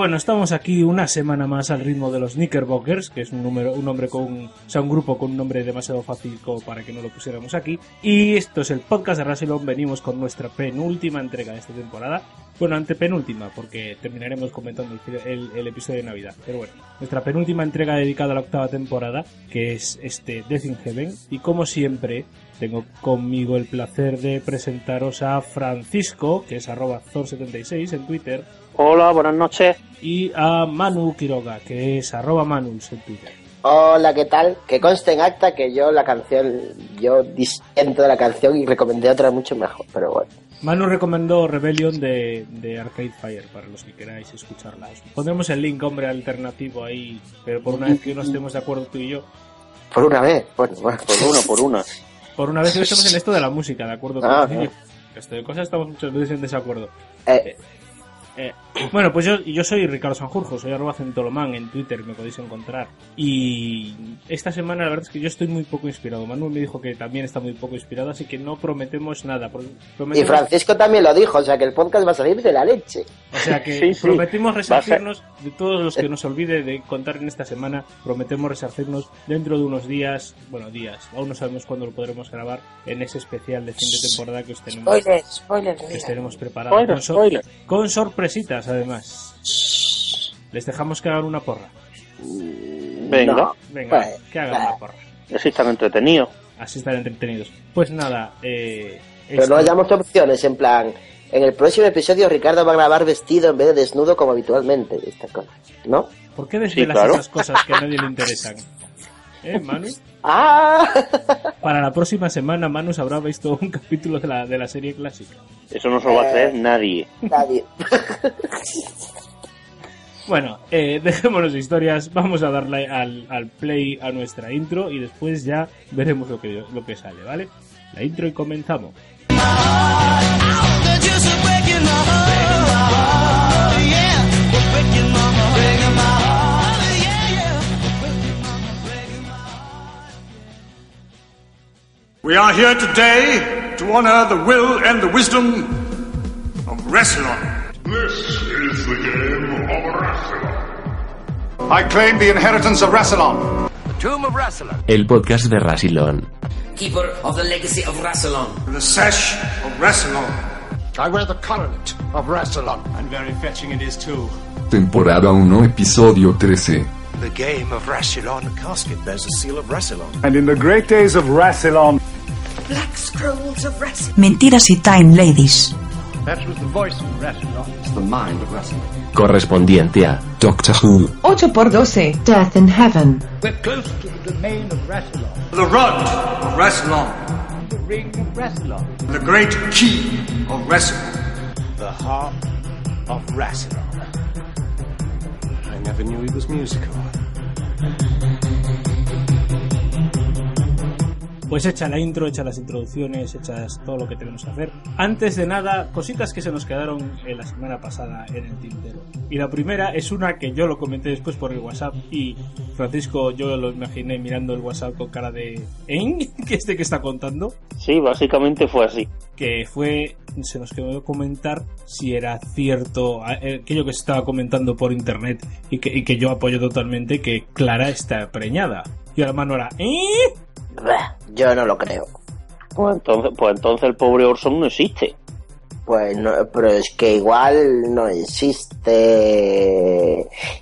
Bueno, estamos aquí una semana más al ritmo de los Knickerbockers, que es un número, un nombre con, o sea, un grupo con un nombre demasiado fácil como para que no lo pusiéramos aquí. Y esto es el podcast de Rasilon. Venimos con nuestra penúltima entrega de esta temporada. Bueno, antepenúltima, porque terminaremos comentando el, el- el episodio de Navidad. Pero bueno, nuestra penúltima entrega dedicada a la octava temporada, que es este Death in Heaven. Y como siempre, tengo conmigo el placer de presentaros a Francisco, que es arroba Zor76 en Twitter, Hola, buenas noches. y a Manu Quiroga, que es arroba Manus en Twitter. Hola, ¿qué tal? Que conste en acta que yo la canción, yo disiento de la canción y recomendé otra mucho mejor, pero bueno. Manu recomendó Rebellion de, de Arcade Fire, para los que queráis escucharla. Os Pondremos el link, hombre, alternativo ahí, pero por una vez que no estemos de acuerdo tú y yo, Por una vez, bueno, bueno. Por una, por una. por una vez que no estamos en esto de la música, ¿de acuerdo? Ah, Con- El resto de cosas estamos muchas veces en desacuerdo. Eh, Eh, bueno, pues yo, yo soy Ricardo Sanjurjo, soy arroba centolomán en Twitter, me podéis encontrar. Y esta semana la verdad es que yo estoy muy poco inspirado. Manuel me dijo que también está muy poco inspirado, así que no prometemos nada. Y Francisco también lo dijo, o sea que el podcast va a salir de la leche. O sea que Sí, sí. prometimos resarcirnos de todos los que nos olvide de contar en esta semana. Prometemos resarcirnos dentro de unos días, bueno, días, aún no sabemos cuándo lo podremos grabar, en ese especial de fin de temporada que os tenemos, Spoiler, spoiler. que os tenemos preparado. Spoiler, Con, sor- spoiler. con sorpresitas, además. Les dejamos que hagan una porra. Venga, No. Venga, Vale, que hagan vale. una porra. así están entretenidos. Así estar entretenidos. Pues nada, eh, Pero esto- no hayamos opciones, en plan, en el próximo episodio Ricardo va a grabar vestido en vez de desnudo como habitualmente, esta cosa, ¿no? ¿por qué desvelas claro. esas cosas que a nadie le interesan? ¿Eh, Manu? ¡Ah! Para la próxima semana, Manu habrá visto un capítulo de la, de la serie clásica. Eso no se lo va a creer nadie. Nadie. Bueno, eh, dejémonos de historias, vamos a darle al, al play a nuestra intro y después ya veremos lo que, lo que sale, ¿vale? La intro y comenzamos. We are here today to honor the will and the wisdom of Rassilon. This is the game of Rassilon. I claim the inheritance of Rassilon. Tomb of Rassilon, El podcast de Rasilon. keeper of the legacy of Rassilon. The sash of Rassilon. I wear the coronet of Rassilon. And very fetching it is too. Temporada 1, episodio 13. The game of Rassilon. The casket bears the seal of Rassilon. And in the great days of Rassilon, Black scrolls of Rassilon. Mentiras y Time Ladies. that was the voice of Rassilon. It's the mind of Rassilon. Correspondiente a Doctor Who. 8 por 12 Death in Heaven. We're close to the domain of Rassilon. The rod of Rassilon. The ring of Rassilon. The great key of Rassilon. The harp of Rassilon. I never knew he was musical. Pues hecha la intro, hecha las introducciones, hechas todo lo que tenemos que hacer. Antes de nada, cositas que se nos quedaron en la semana pasada en el tintero. Y la primera es una que yo lo comenté después por el WhatsApp y Francisco yo lo imaginé mirando el WhatsApp con cara de ¿en? ¿Qué este que está contando? Sí, básicamente fue así. que fue se nos quedó comentar si era cierto eh, aquello que se estaba comentando por internet y que, y que yo apoyo totalmente que Clara está preñada y la mano era ¿eh? Yo no lo creo. Pues entonces, pues entonces el pobre Orson no existe. Pues no, pero es que igual no existe.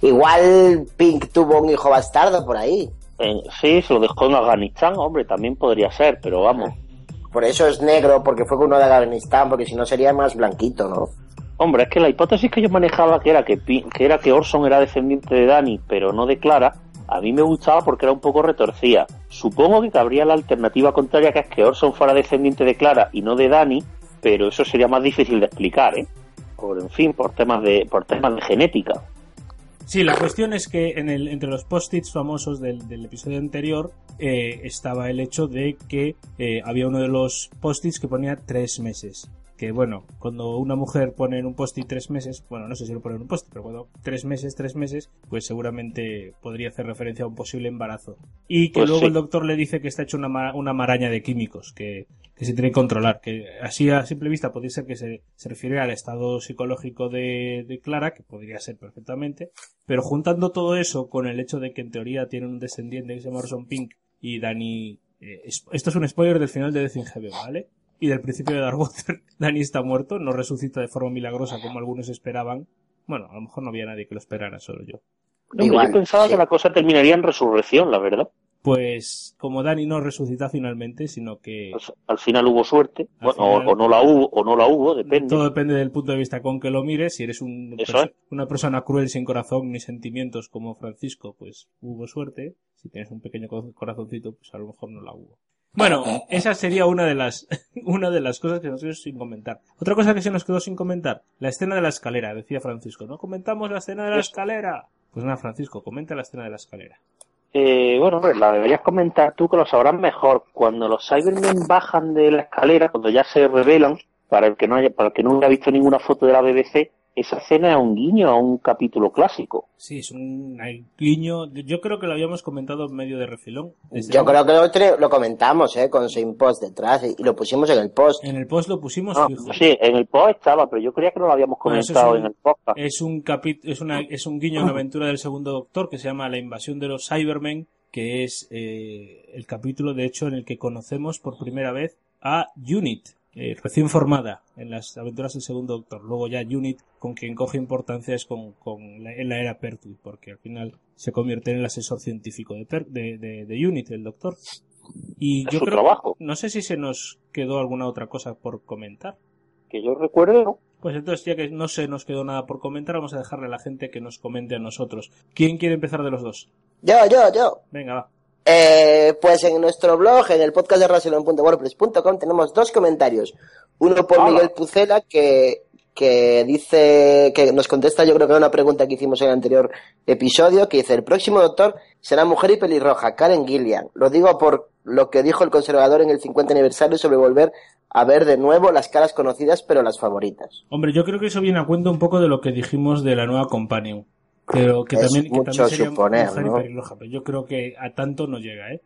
Igual Pink tuvo un hijo bastardo por ahí. Eh, sí, se lo dejó en Afganistán, hombre, también podría ser, pero vamos. Por eso es negro, porque fue con uno de Afganistán, porque si no sería más blanquito, ¿no? Hombre, es que la hipótesis que yo manejaba, que era que, que era que Orson era descendiente de Dani, pero no de Clara, a mí me gustaba porque era un poco retorcida. Supongo que cabría la alternativa contraria, que es que Orson fuera descendiente de Clara y no de Dani, pero eso sería más difícil de explicar, ¿eh? Por, en fin, por temas de, por temas de genética. Sí, la cuestión es que entre los post-its famosos del, del episodio anterior eh, estaba el hecho de que eh, había uno de los post-its que ponía tres meses. Que bueno, cuando una mujer pone en un post-it tres meses, bueno, no sé si lo pone en un post-it, pero cuando tres meses, tres meses, pues seguramente podría hacer referencia a un posible embarazo. Y que Pues luego sí. el doctor le dice que está hecho una, ma- una maraña de químicos, que, que se tiene que controlar. Que así a simple vista podría ser que se, se refiere al estado psicológico de, de Clara, que podría ser perfectamente, pero juntando todo eso con el hecho de que en teoría tiene un descendiente que se llama Orson Pink y Dani... eh, es- esto es un spoiler del final de Death in Heaven, ¿vale? Y del principio de Darkwater, Dani está muerto, no resucita de forma milagrosa como algunos esperaban. Bueno, a lo mejor no había nadie que lo esperara, solo yo. Hombre, Igual, yo pensaba sí. que la cosa terminaría en resurrección, la verdad. Pues como Dani no resucita finalmente, sino que Pues, al final hubo suerte, bueno, o- final- o, no la hubo, o no la hubo, depende. todo depende del punto de vista con que lo mires. Si eres un Eso perso- es. una persona cruel sin corazón ni sentimientos como Francisco, pues hubo suerte. Si tienes un pequeño co- corazoncito, pues a lo mejor no la hubo. Bueno, esa sería una de las una de las cosas que nos quedó sin comentar. Otra cosa que se nos quedó sin comentar, la escena de la escalera, decía Francisco. No comentamos la escena de la escalera. Pues nada, Francisco, comenta la escena de la escalera. Eh, bueno, hombre, la deberías comentar tú que lo sabrás mejor. Cuando los Cybermen bajan de la escalera, cuando ya se revelan, para el que no haya, para el que no haya visto ninguna foto de la BBC, esa escena es un guiño a un capítulo clásico. Sí, es un guiño. Yo creo que lo habíamos comentado en medio de refilón. Yo creo que lo, tre- lo comentamos, ¿eh? Con su post detrás y, lo pusimos en el post. En el post lo pusimos Ah, fijo. sí, en el post estaba, pero yo creía que no lo habíamos Bueno, eso comentado es un- en el podcast. Es un capi- es una es un guiño a una aventura del segundo Doctor que se llama La invasión de los Cybermen, que es eh, el capítulo de hecho en el que conocemos por primera vez a Unit, eh, recién formada en las aventuras del segundo Doctor. Luego ya Unit con quien coge importancia es con, con la, en la era Pertwee, porque al final se convierte en el asesor científico de, Per- de, de, de Unit, el Doctor. Y Es yo su creo, trabajo. no sé si se nos quedó alguna otra cosa por comentar. Que yo recuerdo, ¿no? Pues entonces, ya que no se nos quedó nada por comentar, vamos a dejarle a la gente que nos comente a nosotros. ¿Quién quiere empezar de los dos? Yo, yo, yo. Venga, va. Eh, pues en nuestro blog, en el podcast de rasilon.wordpress.com, tenemos dos comentarios. Uno por Hola. Miguel Pucela, que, que dice, que nos contesta yo creo que una pregunta que hicimos en el anterior episodio, que dice, el próximo doctor será mujer y pelirroja, Karen Gillian. Lo digo por lo que dijo el conservador en el 50 aniversario sobre volver a ver de nuevo las caras conocidas, pero las favoritas. Hombre, yo creo que eso viene a cuento un poco de lo que dijimos de la nueva Companion. Pero que Es también, que también sería suponer, mujer ¿no? pero yo creo que a tanto no llega, ¿eh?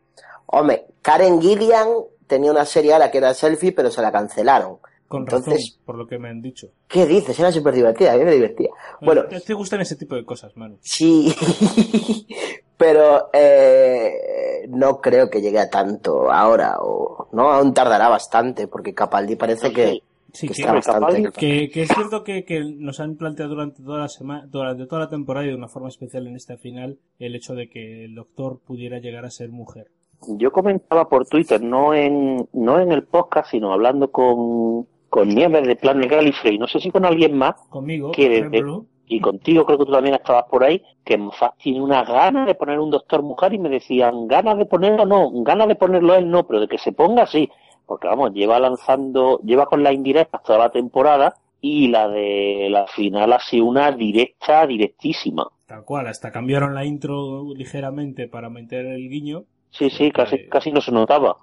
Hombre, Karen Gillian tenía una serie a la que era selfie, pero se la cancelaron. Con Entonces, razón, por lo que me han dicho. ¿Qué dices? Era súper divertida, a mí me divertía. Bueno, ¿Te, te gustan ese tipo de cosas, Manu? sí, pero eh, no creo que llegue a tanto ahora, o no, aún tardará bastante, porque Capaldi parece que, Sí, que que, está bastante... Capaldi- que, que es cierto que, que nos han planteado durante toda la semana, durante toda la temporada y de una forma especial en esta final, el hecho de que el doctor pudiera llegar a ser mujer. Yo comentaba por Twitter, no en, no en el podcast, sino hablando con, con Nieves de Planet Gallifrey, no sé si con alguien más, Conmigo, que desde- y contigo creo que tú también estabas por ahí, que Moffat tiene una gana de poner un doctor mujer y me decían, ganas de ponerlo no, ganas de ponerlo él no, pero de que se ponga sí, porque vamos, lleva lanzando, lleva con las indirectas toda la temporada y la de la final ha sido una directa, directísima. tal cual, hasta cambiaron la intro ligeramente para meter el guiño. Sí, sí, casi, Eh, casi no se notaba.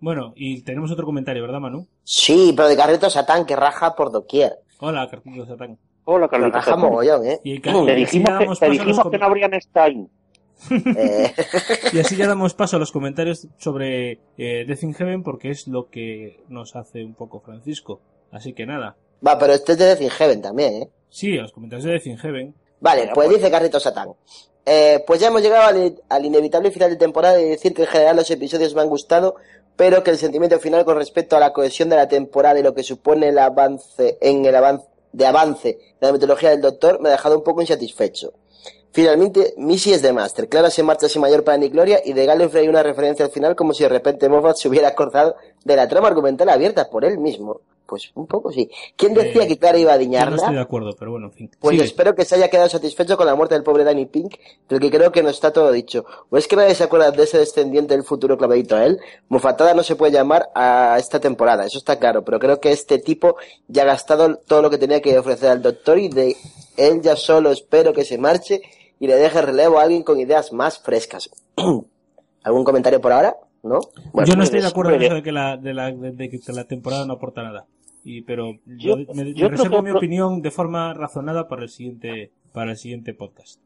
Bueno, y tenemos otro comentario, ¿verdad, Manu? Sí, pero de Carreto Satán que raja por doquier. Hola, Cartito Satán. Hola, Carlitos. raja mogollón, ¿eh? Y, Te y así dijimos, que, dijimos no habrían Stein. Eh, y así ya damos paso a los comentarios sobre eh, Death in Heaven porque es lo que nos hace un poco Francisco. Así que nada. Va, pero este es de Death in Heaven también, ¿eh? Sí, a los comentarios de Death in Heaven. Vale, pues pues. dice Carrito Satán. Eh, pues ya hemos llegado al, al inevitable final de temporada y decir que en general los episodios me han gustado, pero que el sentimiento final con respecto a la cohesión de la temporada y lo que supone el avance en el avance de avance de la mitología del Doctor me ha dejado un poco insatisfecho. Finalmente, Missy es de Master, Clara se marcha sin mayor pan ni gloria y de Gallifrey hay una referencia al final como si de repente Moffat se hubiera acordado de la trama argumental abierta por él mismo. Pues un poco sí. ¿Quién decía Eh, que Clara iba a Yo no diñarla? estoy de acuerdo, pero bueno, en fin. Pues Sigue. espero que se haya quedado satisfecho con la muerte del pobre Danny Pink, del que creo que no está todo dicho. ¿O es que nadie se acuerda de ese descendiente del futuro clavadito a él? Mufatada no se puede llamar a esta temporada, eso está claro, pero creo que este tipo ya ha gastado todo lo que tenía que ofrecer al doctor y de él ya solo espero que se marche y le deje relevo a alguien con ideas más frescas. ¿Algún comentario por ahora? ¿No? Bueno, yo no estoy de pues, acuerdo en eso de que la, de la, de, de que la temporada no aporta nada. Y, pero Yo- yo, me, reservo que- mi opinión de forma razonada para el siguiente, para el siguiente podcast.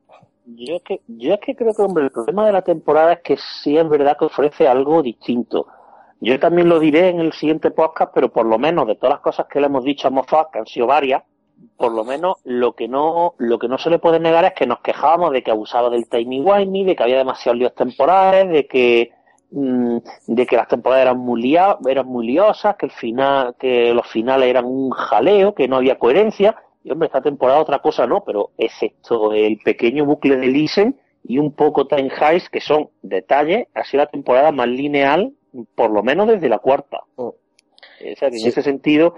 Yo es que, yo es que creo que, hombre, el problema de la temporada es que sí es verdad que ofrece algo distinto. yo también lo diré en el siguiente podcast, pero por lo menos de todas las cosas que le hemos dicho a Moffat, que han sido varias, por lo menos lo que no lo que no se le puede negar es que nos quejábamos de que abusaba del timing wimey, de que había demasiados líos temporales, de que mm, de que las temporadas eran muy lia- eran muy liosas, que el final que los finales eran un jaleo, que no había coherencia. Y hombre, esta temporada otra cosa no, pero excepto el pequeño bucle de Lisen y un poco Time Heist, que son detalles, ha sido la temporada más lineal, por lo menos desde la cuarta. O sea, que en ese sentido,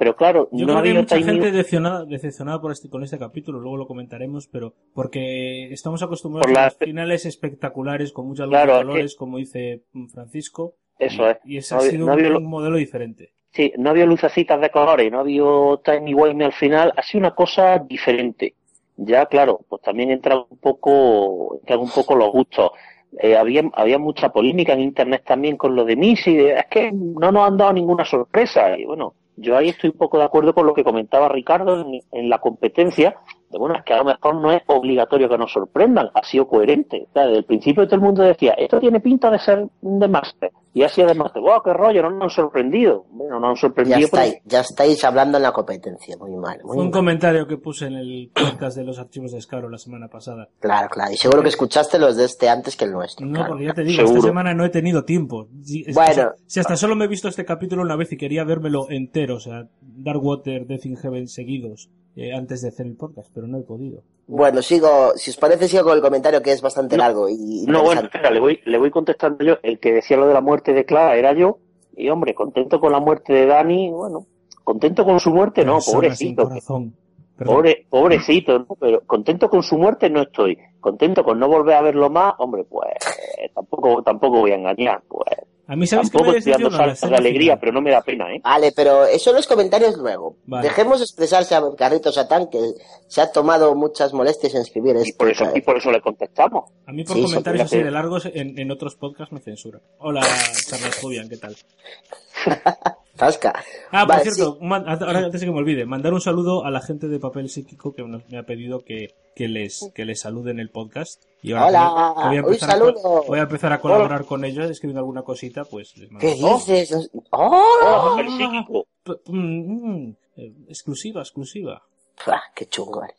pero claro, Yo no creo que hay mucha timing- gente decepcionada, decepcionada por este, con este capítulo, luego lo comentaremos, pero porque estamos acostumbrados Por la- a los finales espectaculares con mucha luz Claro, que- colores, como dice Francisco. Eso es. Y ese No ha había- sido no un, había lo- un modelo diferente. Sí, no había lucecitas de colores, no había timey wimey al final, ha sido una cosa diferente. Ya, claro, pues también entra un poco, entran un poco los gustos. Eh, había, había mucha polémica en internet también con lo de Missy, es que no nos han dado ninguna sorpresa. Y bueno, yo ahí estoy un poco de acuerdo con lo que comentaba Ricardo en, en la competencia, bueno, es que a lo mejor no es obligatorio que nos sorprendan, ha sido coherente. O sea, desde el principio todo el mundo decía, esto tiene pinta de ser de máster. Y así además, wow, qué rollo, no nos han sorprendido. Bueno, nos han Ya sorprendido. pero- estáis, ya estáis hablando en la competencia, muy mal, muy Fue un mal. comentario que puse en el podcast de los archivos de Scaro la semana pasada. Claro, claro. Y seguro que escuchaste los de este antes que el nuestro. No, claro. porque ya te digo, Seguro. esta semana no he tenido tiempo. Si, Bueno. si hasta solo me he visto este capítulo una vez y quería vérmelo entero, o sea, Darkwater, Death in Heaven seguidos, eh, antes de hacer el podcast, pero no he podido. Bueno, sigo, si os parece, sigo con el comentario que es bastante No. largo y No, bueno, espera, le voy, le voy contestando yo. El que decía lo de la muerte de Clara era yo. Y hombre, contento con la muerte de Dani, bueno, contento con su muerte, no, Persona pobrecito. Pobre, pobrecito, ¿no? pero contento con su muerte no estoy. Contento con no volver a verlo más, hombre, pues tampoco, tampoco voy a engañar, pues. A mí, ¿sabes Tampoco me estoy dando saltos de alegría, final. pero no me da pena, ¿eh? Vale, pero eso los comentarios luego. Vale. Dejemos expresarse a Carrito Satán, que se ha tomado muchas molestias en escribir Y esto. por eso, y por eso le contestamos. A mí por Sí, comentarios así de largos en, en otros podcasts me censuran. Hola, Charles Julián, ¿qué tal? Zasca. Ah, por Vale, cierto, man- ahora antes de que me olvide, mandar un saludo a la gente de Papel Psíquico que nos- me ha pedido que, que les que les salude en el podcast. Y ahora Hola, que voy a un empezar a saludo. co- voy a empezar a colaborar con ellos escribiendo alguna cosita, pues les mando. ¿Qué dices? ¡Oh! ¡Oh, psíquico! Mm, mm, eh, exclusiva, exclusiva. ¡Qué chungo eres!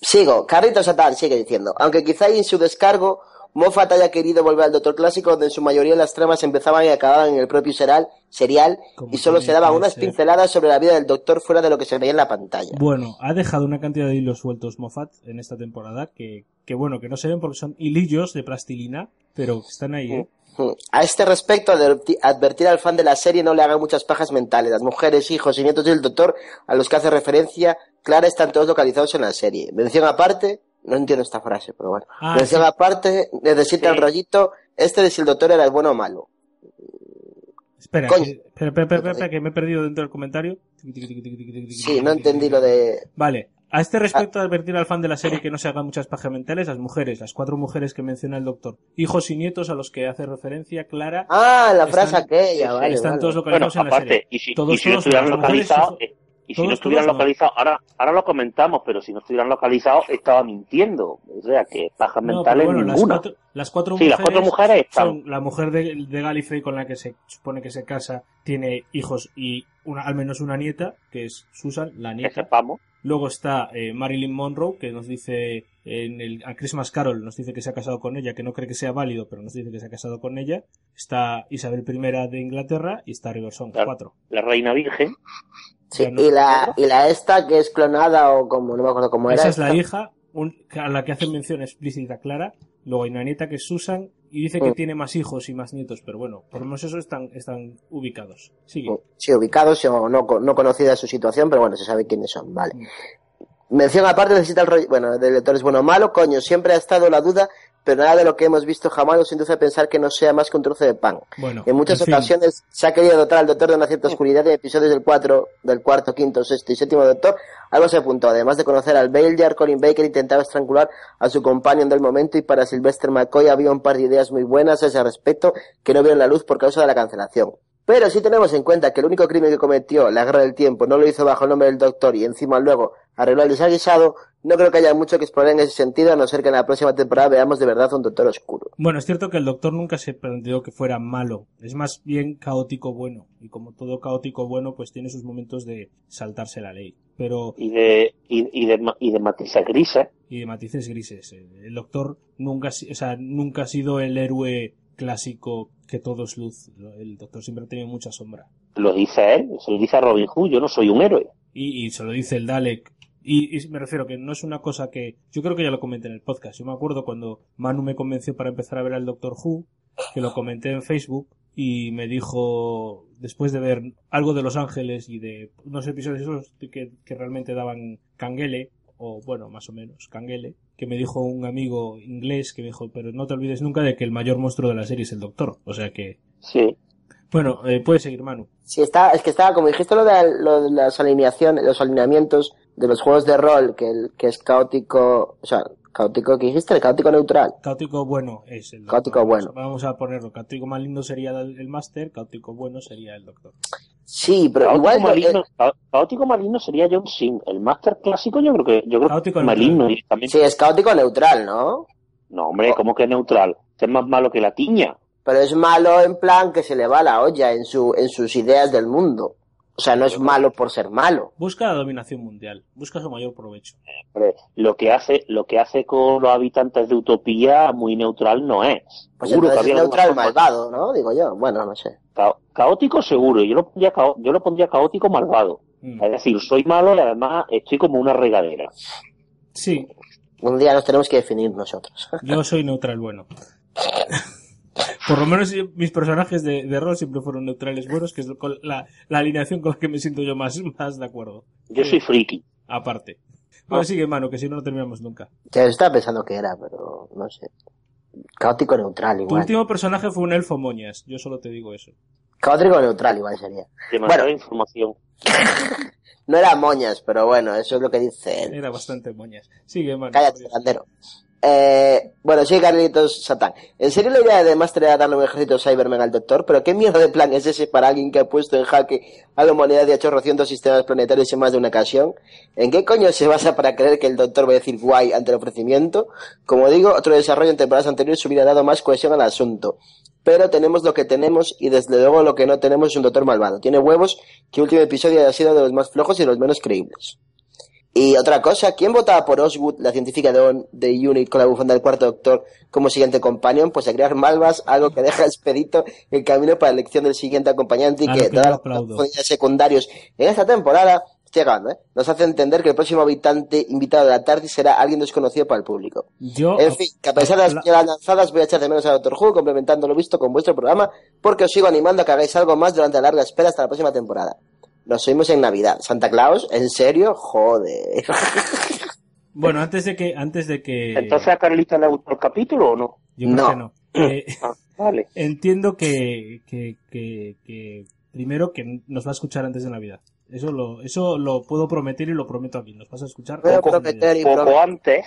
Sigo, Carrito Satán sigue diciendo, aunque quizá en su descargo Moffat haya querido volver al Doctor Clásico donde en su mayoría las tramas empezaban y acababan en el propio serial, serial y solo se daban unas ser. pinceladas sobre la vida del Doctor fuera de lo que se veía en la pantalla. Bueno, ha dejado una cantidad de hilos sueltos Moffat en esta temporada que, que bueno, que no se ven porque son hilillos de plastilina, pero están ahí, ¿eh? Hmm. A este respecto, adverti- advertir al fan de la serie no le haga muchas pajas mentales. Las mujeres, hijos y nietos del Doctor a los que hace referencia, Clara están todos localizados en la serie. Mención aparte, no entiendo esta frase, pero bueno. Ah, Mención sí. aparte, necesita Sí. el rollito, este de si el Doctor era el bueno o malo. Espera, Coño. que, espera, espera, espera, espera, que me he perdido dentro del comentario. Sí, no entendí lo de... Vale. A este respecto, advertir al fan de la serie que no se hagan muchas pajas mentales, las mujeres, las cuatro mujeres que menciona el doctor, hijos y nietos a los que hace referencia Clara, Ah, la frase Están- aquella, vale. están vale. todos Bueno, localizados en la serie. y si, Todos, y si todos, mujeres, localizados, hijo- eh, y si no estuvieran localizados, ahora, ahora lo comentamos, pero si no estuvieran localizados, estaba mintiendo. O sea, que pajas No, mentales bueno, las ninguna. cuatro, las cuatro Sí, las cuatro mujeres están. son la mujer de, de Gallifrey con la que se supone que se casa, tiene hijos y una, al menos una nieta, que es Susan, la nieta. Luego está eh, Marilyn Monroe, que nos dice en el a Christmas Carol, nos dice que se ha casado con ella, que no cree que sea válido, pero nos dice que se ha casado con ella. Está Isabel I de Inglaterra y está Riverson, Claro. cuatro. La reina virgen. Sí, y la, y la esta que es clonada o como, no me acuerdo cómo era. Esa es la hija, un- a la que hacen mención explícita clara. Luego hay una nieta que es Susan y dice que Mm. tiene más hijos y más nietos, pero bueno, por lo menos eso están, están ubicados. Sigue. Sí, ubicados o no, no conocida su situación, pero bueno, se sabe quiénes son, vale. Mm. Mención aparte necesita el rollo, bueno, del lector es bueno o malo, coño, siempre ha estado la duda, pero nada de lo que hemos visto jamás nos induce a pensar que no sea más que un trozo de pan. Bueno, En muchas ocasiones se ha querido dotar al doctor de una cierta oscuridad en episodios del 4, del cuarto, quinto, sexto y séptimo doctor, algo se apuntó, además de conocer al Baileyard, Colin Baker intentaba estrangular a su companion del momento y para Sylvester McCoy había un par de ideas muy buenas a ese respecto que no vieron la luz por causa de la cancelación. Pero si tenemos en cuenta que el único crimen que cometió la guerra del tiempo no lo hizo bajo el nombre del doctor y encima luego arregló el desaguisado, no creo que haya mucho que explorar en ese sentido, a no ser que en la próxima temporada veamos de verdad un Doctor Oscuro. Bueno, es cierto que el Doctor nunca se planteó que fuera malo, es más bien caótico bueno, y como todo caótico bueno, pues tiene sus momentos de saltarse la ley. Pero Y de, y, y de, y de matices grises. y de matices grises. El Doctor nunca, o sea, nunca ha sido el héroe clásico que todo es luz. El Doctor siempre ha tenido mucha sombra. Lo dice él, se lo dice a Robin Hood, yo no soy un héroe. Y, y se lo dice el Dalek. Y, y me refiero que no es una cosa que... Yo creo que ya lo comenté en el podcast. Yo me acuerdo cuando Manu me convenció para empezar a ver al Doctor Who, que lo comenté en Facebook, y me dijo, después de ver algo de Los Ángeles y de unos episodios que, que realmente daban canguele, o bueno, más o menos, canguele, que me dijo un amigo inglés que me dijo, pero no te olvides nunca de que el mayor monstruo de la serie es el Doctor. O sea que... Sí. Bueno, eh, puedes seguir, Manu. Sí, está, es que estaba, como dijiste lo de, lo de las alineaciones, los alineamientos de los juegos de rol, que, el, que es caótico, o sea, caótico, que dijiste? El caótico neutral. Caótico bueno es el Caótico doctor. bueno. Vamos a ponerlo. Caótico maligno sería el, el máster, caótico bueno sería el doctor. Sí, pero Caótico igual, maligno, eh, ca- caótico maligno sería John Sim. El máster clásico yo creo que, yo creo Caótico que maligno directamente. sí, es caótico neutral, ¿no? No, hombre, ¿cómo que neutral? Es más malo que la tiña. Pero es malo en plan que se le va la olla en su, en sus ideas del mundo. O sea, no es malo por ser malo. Busca la dominación mundial. Busca su mayor provecho. Hombre, lo que hace, lo que hace con los habitantes de Utopía muy neutral no es. Pues Seguro que es había alguna neutral forma- malvado, ¿no? Digo yo. Bueno, no sé. Ca- caótico seguro, yo lo pondría cao- yo lo pondría caótico malvado. Mm. Es decir, soy malo y además estoy como una regadera. Sí, Un día nos tenemos que definir nosotros. yo soy neutral bueno. Por lo menos yo- mis personajes de, de rol siempre fueron neutrales buenos, que es con la, la alineación con la que me siento yo más, más de acuerdo. Yo soy friki. Aparte. Bueno, sigue, mano, que si no, no terminamos nunca. Ya estaba pensando que era, pero no sé. Caótico neutral Tu igual. último personaje fue un elfo moñas. Yo solo te digo eso. Caótico neutral igual sería. Demasiada Bueno. información. No era moñas, pero bueno, eso es lo que dice él. Era bastante moñas. Sigue, mano. Cállate, bandero. Eh, bueno, sí, Carlitos Satán. ¿En serio la idea de Master era darle un ejército Cybermen al Doctor? ¿Pero qué mierda de plan es ese para alguien que ha puesto en jaque a la humanidad hecho rocientos sistemas planetarios en más de una ocasión? ¿En qué coño se basa para creer que el Doctor va a decir guay ante el ofrecimiento? Como digo, otro desarrollo en temporadas anteriores hubiera dado más cohesión al asunto. Pero tenemos lo que tenemos y desde luego lo que no tenemos es un Doctor malvado. Tiene huevos que el último episodio haya sido de los más flojos y de los menos creíbles. Y otra cosa, ¿quién votaba por Oswood, la científica de, On- de Unit con la bufanda del cuarto doctor como siguiente companion? Pues a crear malvas, algo que deja expedito el camino para la elección del siguiente acompañante y que lo que todas yo las aplaudo. profundidades secundarios en esta temporada, acabando, ¿eh? nos hace entender que el próximo habitante invitado de la TARDIS será alguien desconocido para el público. Yo, En fin, que a pesar de las señalas lanzadas voy a echar de menos a Doctor Who complementando lo visto con vuestro programa porque os sigo animando a que hagáis algo más durante la larga espera hasta la próxima temporada. Nos oímos en Navidad. ¿Santa Claus? ¿En serio? Joder. Bueno, antes de que, antes de que, Entonces a Carlita le gustó el capítulo o no? yo creo No. que no. Eh, Ah, vale. entiendo que, que, que, que primero que nos va a escuchar antes de Navidad. Eso lo, eso lo puedo prometer y lo prometo aquí. Nos vas a escuchar de prometer y Poco antes.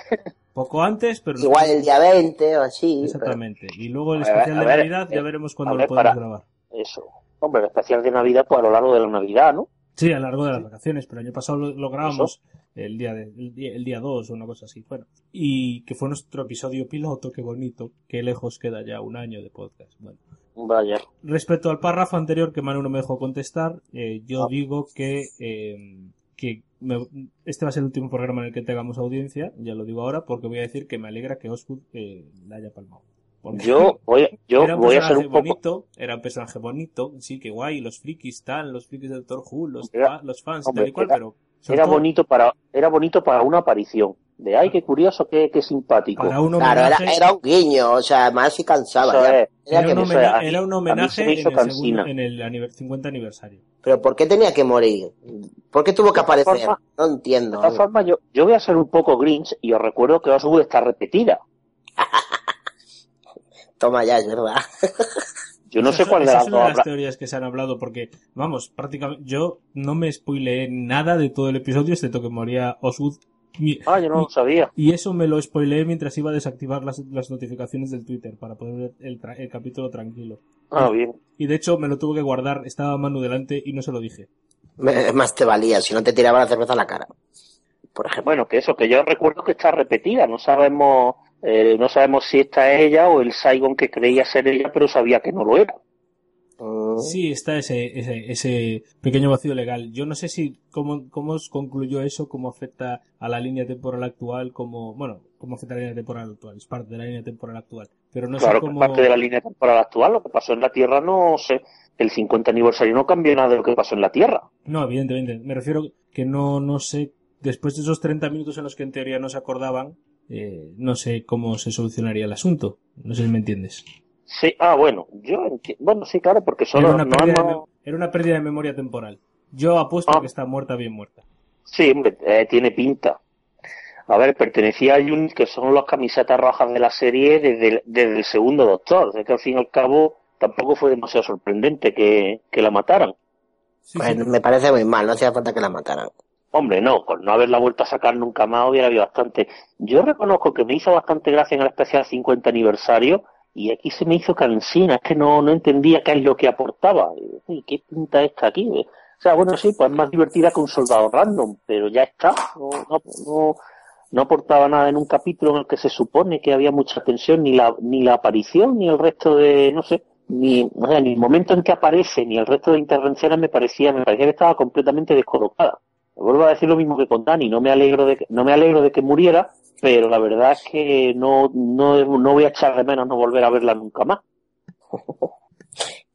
poco antes, pero Igual el día 20 o así. exactamente. Y luego el ver, especial de ver, Navidad ya eh, veremos cuándo ver, lo podemos para- grabar. Eso. Hombre, el especial de Navidad, pues a lo largo de la Navidad, ¿no? Sí, a lo largo de las vacaciones, pero el año pasado lo, lo grabamos el día de, el día, el día 2 o una cosa así. Bueno, y que fue nuestro episodio piloto, qué bonito, qué lejos queda ya un año de podcast. Bueno, Vaya. respecto al párrafo anterior que Manu no me dejó contestar, eh, yo Ah. digo que, eh, que me- este va a ser el último programa en el que tengamos audiencia, ya lo digo ahora, porque voy a decir que me alegra que Oswood eh, la haya palmado. Porque Yo voy, yo era un voy a ser personaje un poco... bonito, era un personaje bonito, sí, que guay, los frikis tal, los frikis de Doctor Who, los, Era- fa- los fans hombre, tal y cual, era- pero Era todo bonito para, era bonito para una aparición. De ay, qué curioso, qué, qué simpático. para un Claro, era, homenaje, era un guiño, o sea, más si cansaba. Era que un morir. homena- a mí- era un homenaje en el, segundo- en el aniver- 50 aniversario. Pero ¿por qué tenía que morir? ¿Por qué tuvo que De aparecer? formas- No De entiendo. todas formas, yo, yo voy a ser un poco Grinch y os recuerdo que Oswood está repetida. Toma ya, es verdad. Yo no sé cuál de las es dos una de las teorías que se han hablado porque, vamos, prácticamente yo no me spoileé nada de todo el episodio excepto que moría Oswood y, Ah, yo no lo sabía. y eso me lo spoileé mientras iba a desactivar las, las notificaciones del Twitter para poder ver el, tra- el capítulo tranquilo. Ah, bien. Y de hecho me lo tuve que guardar, estaba Manu delante y no se lo dije. Me- más te valía, si no te tiraba la cerveza a la cara. por ejemplo. Bueno, que eso, que yo recuerdo que está repetida, no sabemos, eh, no sabemos si esta es ella o el Saigon que creía ser ella, pero sabía que no lo era. Mm. Sí, está ese, ese, ese pequeño vacío legal. Yo no sé si cómo, cómo concluyó eso, cómo afecta a la línea temporal actual, como, bueno, cómo afecta a la línea temporal actual, es parte de la línea temporal actual. Pero no claro sé que cómo... es parte de la línea temporal actual, lo que pasó en la Tierra no sé, el 50 aniversario no cambió nada de lo que pasó en la Tierra. No, evidentemente. Me refiero que no, no sé, después de esos 30 minutos en los que en teoría no se acordaban, eh, no sé cómo se solucionaría el asunto. No sé si me entiendes. Sí, ah, bueno, yo enti- bueno, sí, claro, porque Era solo una, no pérdida de, hemos- era una pérdida de memoria temporal. Yo apuesto Ah. que está muerta, bien muerta. Sí, hombre, eh, tiene pinta. A ver, pertenecía a Unit, que son las camisetas rojas de la serie desde el, desde el segundo Doctor. Es que al fin y al cabo tampoco fue demasiado sorprendente que, que la mataran. Pues me parece muy mal, no hacía falta que la mataran. Hombre, no, por no haberla vuelto a sacar nunca más hubiera habido bastante. Yo reconozco que me hizo bastante gracia en el especial 50 aniversario y aquí se me hizo cansina, es que no, no entendía qué es lo que aportaba. Y, ¿Qué pinta esta aquí? O sea, bueno, sí, pues es más divertida que un soldado random, pero ya está. No, no, no, no aportaba nada en un capítulo en el que se supone que había mucha tensión, ni la, ni la aparición, ni el resto de, no sé, ni, o sea, ni el momento en que aparece, ni el resto de intervenciones me parecía, me parecía que estaba completamente descolocada. Vuelvo a decir lo mismo que con Dani, no me alegro de que, no me alegro de que muriera, pero la verdad es que no, no, no voy a echar de menos no volver a verla nunca más.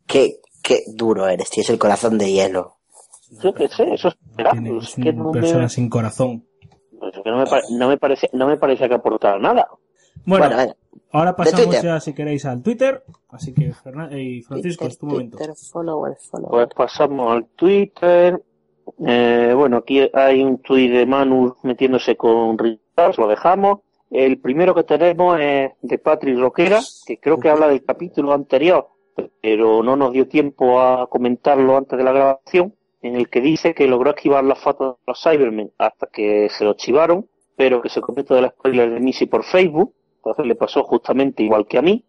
Qué, qué duro eres, tienes el corazón de hielo. Yo qué sé, eso es es que una no me, persona sin corazón. es que no me, pare- no me parece, no me parecía que aportara nada. Bueno, Bueno, venga. ahora pasamos Twitter. ya, si queréis, al Twitter. Así que, Fernan- eh, Francisco, es tu momento. Twitter, follower, follower. Pues pasamos al Twitter. Eh, bueno, aquí hay un tuit de Manu metiéndose con Richard, lo dejamos. El primero que tenemos es de Patrick Roquera, que creo que habla del capítulo anterior, pero no nos dio tiempo a comentarlo antes de la grabación, en el que dice que logró esquivar las fotos de los Cybermen hasta que se lo chivaron, pero que se cometió del spoiler de Missy por Facebook, entonces le pasó justamente igual que a mí.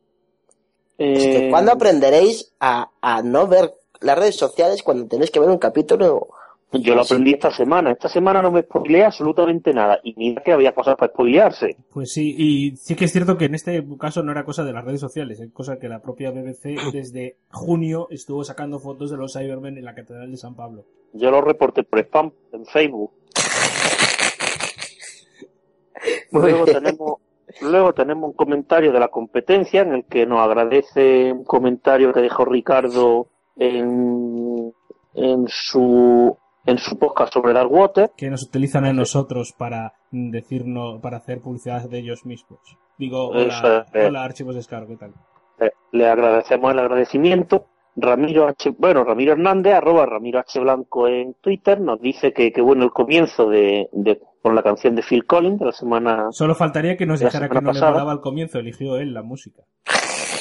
Es que Eh, ¿Cuándo aprenderéis a, a no ver las redes sociales cuando tenéis que ver un capítulo? Yo lo aprendí esta semana. Esta semana no me spoileé absolutamente nada. Y mira que había cosas para spoilearse. Pues sí, y sí que es cierto que en este caso no era cosa de las redes sociales, es cosa que la propia BBC desde junio estuvo sacando fotos de los Cybermen en la Catedral de San Pablo. Yo lo reporté por spam en Facebook. Luego tenemos, luego tenemos un comentario de la competencia en el que nos agradece un comentario que dejó Ricardo en, en su en su podcast sobre Darkwater. que nos utilizan a nosotros para decirnos, para hacer publicidad de ellos mismos. Digo, hola, es. hola archivos de Scar, ¿qué tal? Eh, Le agradecemos el agradecimiento. Ramiro H, bueno, Ramiro Hernández, arroba Ramiro H Blanco en Twitter, nos dice que, que bueno el comienzo de, de, con la canción de Phil Collins de la semana, Solo faltaría que nos dijera que no le pasada. molaba al comienzo, eligió él la música.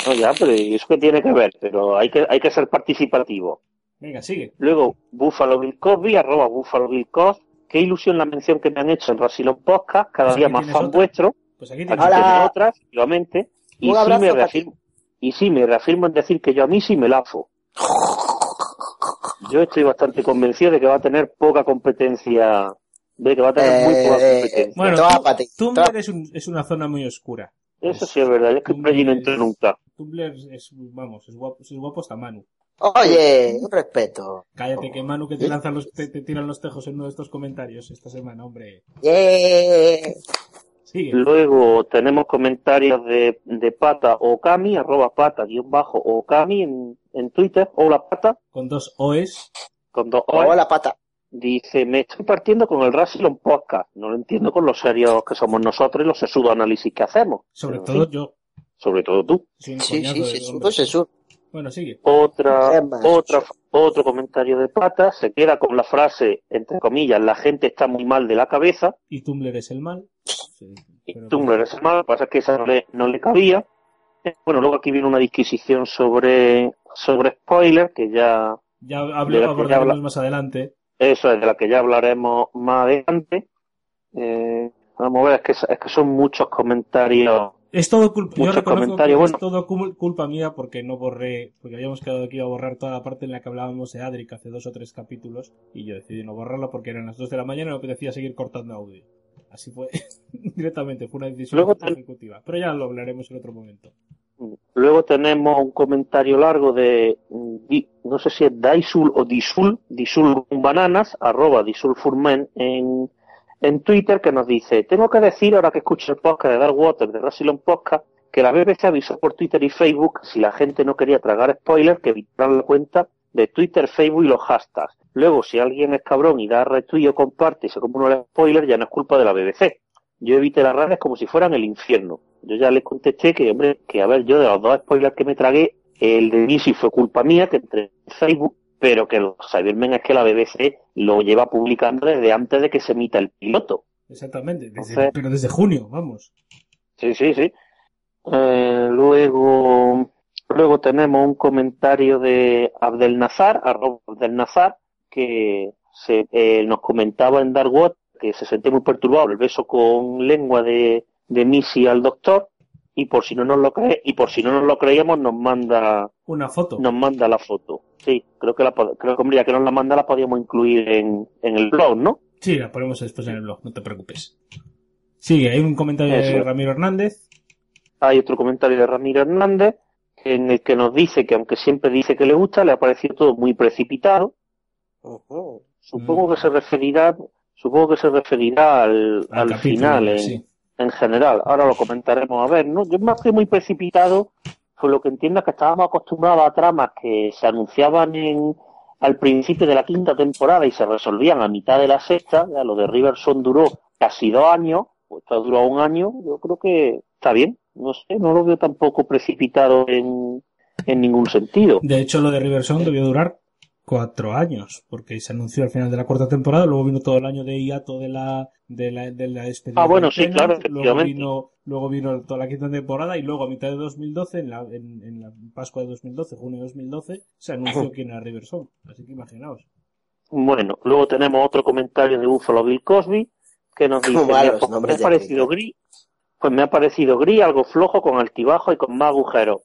no ya, pero ¿y eso que tiene que ver, pero hay que, hay que ser participativo. Venga, sigue. Luego, Buffalo Bill Cosby, arroba Buffalo Bill Cos, qué ilusión la mención que me han hecho en Rasilon Podcast, cada Pues día aquí más fan otra. vuestro, Pues aquí aquí tienes. Tiene otra, efectivamente, y Un sí me reafirmo, y sí me reafirmo en decir que yo a mí sí me lafo. Yo estoy bastante convencido de que va a tener poca competencia, de que va a tener muy poca Eh, competencia. Bueno, Tumblr es, un- es una zona muy oscura. Eso sí es verdad, es que por allí no entro nunca. Tumblr es, vamos, es guapo, es guapo hasta Manu. Oye, un respeto. Cállate que Manu que te lanzan los, te, te tiran los tejos en uno de estos comentarios esta semana, hombre. Yeah. Sigue. Luego tenemos comentarios de, de Pata Okami, arroba pata guion bajo Okami en, en Twitter. Hola Pata, Con dos OEs. con dos O's. Hola, pata. Dice, me estoy partiendo con el Rassilon Podcast. No lo entiendo con lo serios que somos nosotros y los sesudos análisis que hacemos. Sobre Pero, todo yo. sobre todo tú. Sí, sí, sí, sí, hombre. Bueno, sigue. Otra, otra, otro comentario de Pata se queda con la frase, entre comillas, la gente está muy mal de la cabeza. Y Tumblr es el mal. Sí, Y Tumblr es el mal, lo que pasa es que esa no le, no le cabía. Eh, Bueno, luego aquí viene una disquisición sobre, sobre spoiler, que ya, Ya De la hablo, que abordaremos ya habla- más adelante. eso es de la que ya hablaremos más adelante. Eh, vamos a ver, es que, es que son muchos comentarios. Es todo culpa, yo Muchos reconozco que comentarios, es bueno. todo cul- culpa mía porque no borré, porque habíamos quedado aquí a borrar toda la parte en la que hablábamos de Adric hace dos o tres capítulos y yo decidí no borrarlo porque eran las dos de la mañana y me apetecía seguir cortando audio. Así fue. Directamente, fue una decisión Luego ejecutiva. Pero ya lo hablaremos en otro momento. Luego tenemos un comentario largo de, no sé si es Daisul o Disul, Disul bananas, arroba Disul Furman en, en Twitter, que nos dice, tengo que decir, ahora que escucho el podcast de Dark Water de Rassilon Podcast, que la BBC avisó por Twitter y Facebook si la gente no quería tragar spoilers, que evitaran la cuenta de Twitter, Facebook y los hashtags. Luego, si alguien es cabrón y da retweet o comparte y se de los spoilers, ya no es culpa de la BBC. Yo evité las redes como si fueran el infierno. Yo ya les contesté que, hombre, que a ver, yo de los dos spoilers que me tragué, el de Missy fue culpa mía, que entré en Facebook, pero que los Cybermen es que la BBC lo lleva publicando desde antes de que se emita el piloto. Exactamente. desde- Entonces- pero desde junio, vamos. Sí, sí, sí. Eh, luego, luego tenemos un comentario de Abdel Nazar, arroba Abdel Nazar, que se, eh, nos comentaba en Dark Water que se sentía muy perturbado el beso con lengua de, de Missy al doctor, y por si no nos lo cree, y por si no nos lo creíamos, nos manda, Una foto. nos manda la foto. Sí, creo que la, creo que hombre, ya que nos la manda la podíamos incluir en, en el blog, ¿no? Sí, la ponemos después en el blog, no te preocupes. Sigue, hay un comentario de. Ramiro Hernández. Hay otro comentario de Ramiro Hernández en el que nos dice que aunque siempre dice que le gusta, le ha parecido todo muy precipitado. Supongo Mm. que se referirá, supongo que se referirá al, Al al capítulo, final en, sí. en general. Ahora lo comentaremos a ver, ¿no? Yo más que muy precipitado, por lo que entiendo es que estábamos acostumbrados a tramas que se anunciaban en al principio de la quinta temporada y se resolvían a mitad de la sexta, ya lo de Riverson duró casi dos años, pues esto durado un año, yo creo que está bien, no sé, no lo veo tampoco precipitado en, en ningún sentido. De hecho, lo de Riverson debió durar cuatro años, porque se anunció al final de la cuarta temporada, luego vino todo el año de hiato de la, de la, de la despedida. Ah, bueno, de sí, claro, luego vino, luego vino toda la quinta temporada y luego a mitad de 2012, en la, en, en la Pascua de 2012, junio de 2012, se anunció quién era Riverson. Así que imaginaos. Bueno, luego tenemos otro comentario de Buffalo Bill Cosby que nos dice, "Me ha- malos me nombres ha de parecido gris, pues me ha parecido gris, algo flojo, con altibajo y con más agujeros.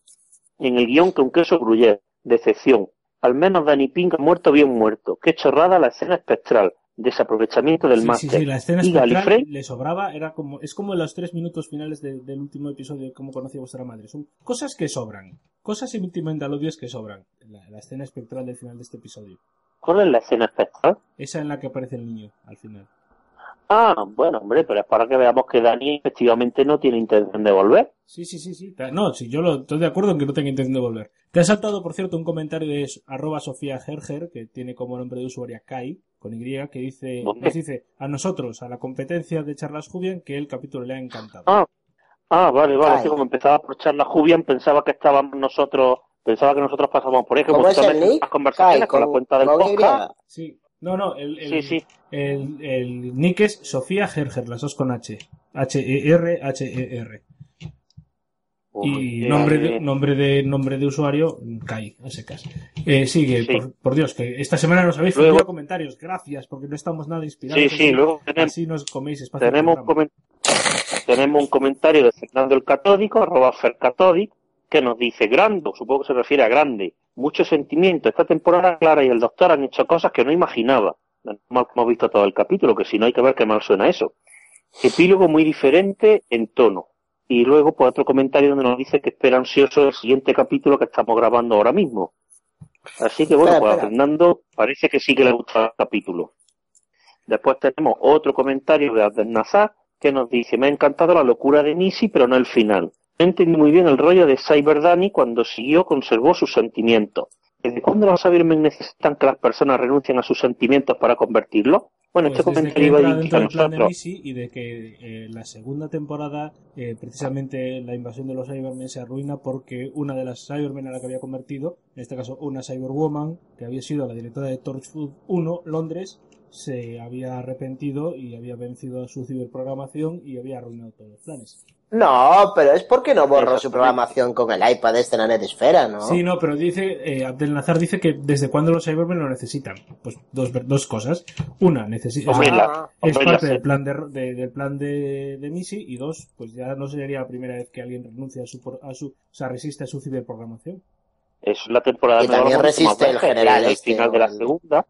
En el guion que un queso gruyere, decepción. Al menos Danny Pink ha muerto bien muerto. Qué chorrada la escena espectral. Desaprovechamiento del Sí, sí, máster. sí, la escena y espectral Gallifrey, le sobraba, era como, es como los tres minutos finales de- del último episodio de Cómo conocí a vuestra madre. Son cosas que sobran. Cosas íntimamente alodias que sobran. La, la escena espectral del final de este episodio. ¿cuál es la escena espectral? Esa en la que aparece el niño, al final. Ah, bueno, hombre, pero es para que veamos que Dani efectivamente no tiene intención de volver. Sí, sí, sí, sí. No, sí, yo lo, estoy de acuerdo en que no tenga intención de volver. Te ha saltado, por cierto, un comentario de arroba Sofía Gerger, que tiene como nombre de usuaria Kai, con Y, que dice, dice a nosotros, a la competencia de charlas Jubian, que el capítulo le ha encantado. Ah, ah vale, vale. Ay. Como empezaba por charla Jubian, pensaba que estábamos nosotros, pensaba que nosotros pasábamos por ejemplo, las conversaciones Kai, con la cuenta del podcast. Sí. No, no, el, el, Sí, sí. el, el nick es Sofía Gerger, las dos con H. H-E-R, H-E-R. Y nombre de, nombre de nombre de usuario, Kai, a secas. Eh, sigue, Sí. por, por Dios, que esta semana nos habéis Luego- comentarios, gracias, porque no estamos nada inspirados. Sí, sí, luego tenemos, así nos coméis espacio. en tenemos, comen- tenemos un comentario de Fernando el Catódico, arroba Fercatódic, que nos dice, grande, supongo que se refiere a grande, mucho sentimiento, esta temporada Clara y el Doctor han hecho cosas que no imaginaba. Mal que hemos visto todo el capítulo, que si no hay que ver qué mal suena eso. Epílogo muy diferente en tono. Y luego, pues otro comentario donde nos dice que espera ansioso el siguiente capítulo que estamos grabando ahora mismo. Así que bueno, Espera, pues a. Fernando parece que sí que le gusta el capítulo. Después tenemos otro comentario de Abdel Nazar que nos dice, me ha encantado la locura de Nisi, pero no el final. No entendí muy bien el rollo de Cyber Danny cuando siguió, conservó sus sentimientos. ¿Desde cuándo los Cybermen necesitan que las personas renuncien a sus sentimientos para convertirlos? Bueno, Pues este comentario iba a dentro del plan de. Missy y de que eh, la segunda temporada, eh, precisamente la invasión de los Cybermen se arruina porque una de las Cybermen a la que había convertido, en este caso una Cyberwoman, que había sido la directora de Torchwood 1, Londres, se había arrepentido y había vencido a su ciberprogramación y había arruinado todos los planes. No, pero es porque no borró su programación con el iPad este en la net esfera, ¿no? Sí, no, pero dice, eh, Abdel Nazar dice que desde cuándo los Cybermen lo necesitan. Pues dos, ver- dos cosas. Una, necesita... Ah, es parte del plan de, de- del plan de, de Missy y dos, pues ya no sería la primera vez que alguien renuncia a su, por- a su o sea, resiste a su ciberprogramación. es la temporada Y también resiste más el general el este, final de la segunda.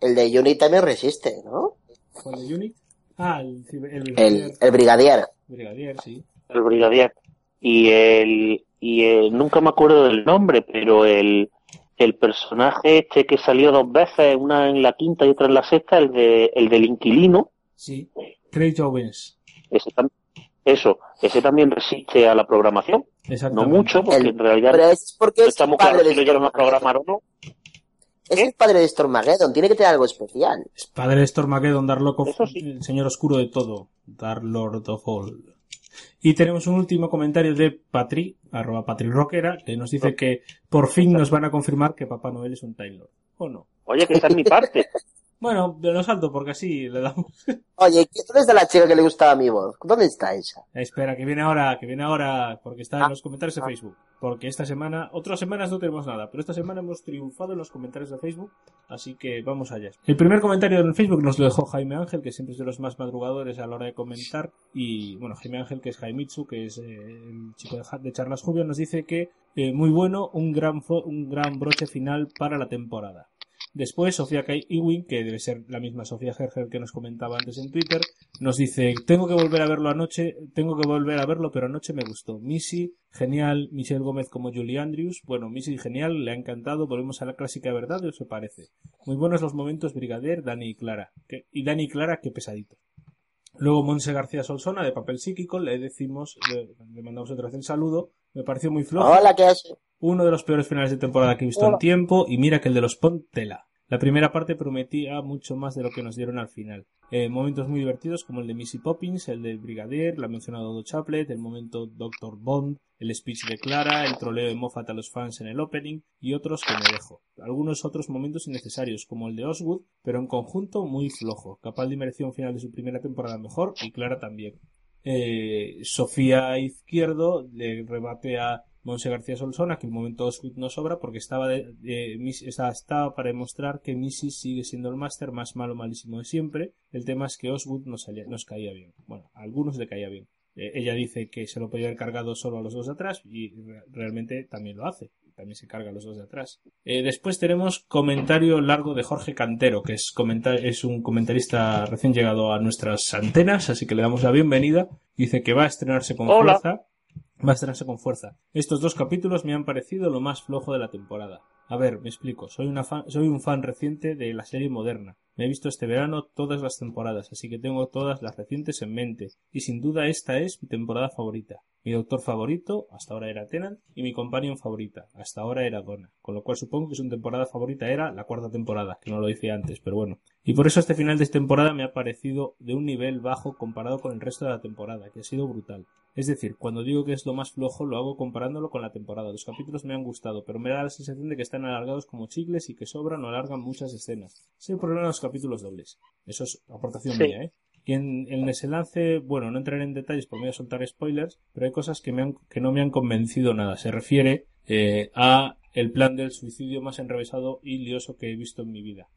El de Unity también resiste, ¿no? ¿Cuál de Unit? Ah, el, el El, brigadier. el brigadier. Brigadier, sí. el brigadier. Y el, y el, nunca me acuerdo del nombre, pero el, el personaje este que salió dos veces, una en la quinta y otra en la sexta, el de, el del inquilino, Sí. Craig Owens. ese eso, ese también resiste a la programación. No mucho, porque El- en realidad Pero es porque no es está muy padre claro de si lo llegaron a programar o no. Es el padre de Stormageddon, tiene que tener algo especial. Es padre de Stormageddon, Dark of, sí. el señor oscuro de todo. Dark Lord of All. Y tenemos un último comentario de Patri, arroba Patri Rockera, que nos dice que por fin nos van a confirmar que Papá Noel es un Time Lord. ¿O no? Oye, que esa es mi parte. Bueno, lo salto porque así le damos. Oye, ¿qué- ¿dónde está la chica que le gustaba mi voz? ¿Dónde está esa? Espera, que viene ahora, que viene ahora, porque está en los comentarios de Facebook. Porque esta semana, otras semanas no tenemos nada, pero esta semana hemos triunfado en los comentarios de Facebook, así que vamos allá. El primer comentario en Facebook nos lo dejó Jaime Ángel, que siempre es de los más madrugadores a la hora de comentar, y bueno, Jaime Ángel, que es Jaimitsu, que es eh, el chico de, Charlas Jubio, nos dice que eh, muy bueno, un gran, un gran broche final para la temporada. Después, Sofía Kai Ewing, que debe ser la misma Sofía Gerger que nos comentaba antes en Twitter, nos dice, tengo que volver a verlo anoche, tengo que volver a verlo, pero anoche me gustó. Missy, genial, Michelle Gómez como Julie Andrews, bueno, Missy genial, le ha encantado, volvemos a la clásica verdad, ¿o se parece? Muy buenos los momentos Brigadier, Dani y Clara. Y Dani y Clara, qué pesadito. Luego Monse García Solsona, de papel psíquico, le decimos, le, le mandamos otra vez el saludo, me pareció muy flojo. Hola, ¿qué hace? Uno de los peores finales de temporada que he visto en tiempo y mira que el de los Pont tela. La primera parte prometía mucho más de lo que nos dieron al final. Eh, momentos muy divertidos como el de Missy Poppins, el del Brigadier, la mencionado Do Chaplet, el momento Dr. Bond, el speech de Clara, el troleo de Moffat a los fans en el opening y otros que me dejo. Algunos otros momentos innecesarios como el de Oswood, pero en conjunto muy flojo. Capaldi mereció un final de su primera temporada mejor y Clara también. Eh, Sofía Izquierdo le rebate a Monse García Solsona que el momento Osgood no sobra porque estaba, de, de- estaba, estaba para demostrar que Missy sigue siendo el máster más malo malísimo de siempre. El tema es que Osgood nos, caía bien. Bueno, a algunos le caía bien. Eh, ella dice que se lo podía haber cargado solo a los dos de atrás y re- realmente también lo hace. También se carga a los dos de atrás. Eh, después tenemos comentario largo de Jorge Cantero, que es, es un comentarista recién llegado a nuestras antenas, así que le damos la bienvenida. Dice que va a estrenarse con Hola. fuerza. Estrenarse con fuerza. Estos dos capítulos me han parecido lo más flojo de la temporada. A ver, me explico. Soy, una fan- soy un fan reciente de la serie moderna. Me he visto este verano todas las temporadas, así que tengo todas las recientes en mente. Y sin duda esta es mi temporada favorita. Mi doctor favorito, hasta ahora era Tennant, y mi companion favorita, hasta ahora era Donna. Con lo cual supongo que su temporada favorita era la cuarta temporada, que no lo decía antes, pero bueno. Y por eso este final de temporada me ha parecido de un nivel bajo comparado con el resto de la temporada, que ha sido brutal. Es decir, cuando digo que es lo más flojo, lo hago comparándolo con la temporada. Los capítulos me han gustado, pero me da la sensación de que están alargados como chicles y que sobran o alargan muchas escenas. Es el problema de los capítulos dobles. Eso es aportación Sí. mía, ¿eh? Y en, en ese lance, bueno, no entraré en detalles por miedo a soltar spoilers, pero hay cosas que, me han- que no me han convencido nada. Se refiere eh, a el plan del suicidio más enrevesado y lioso que he visto en mi vida.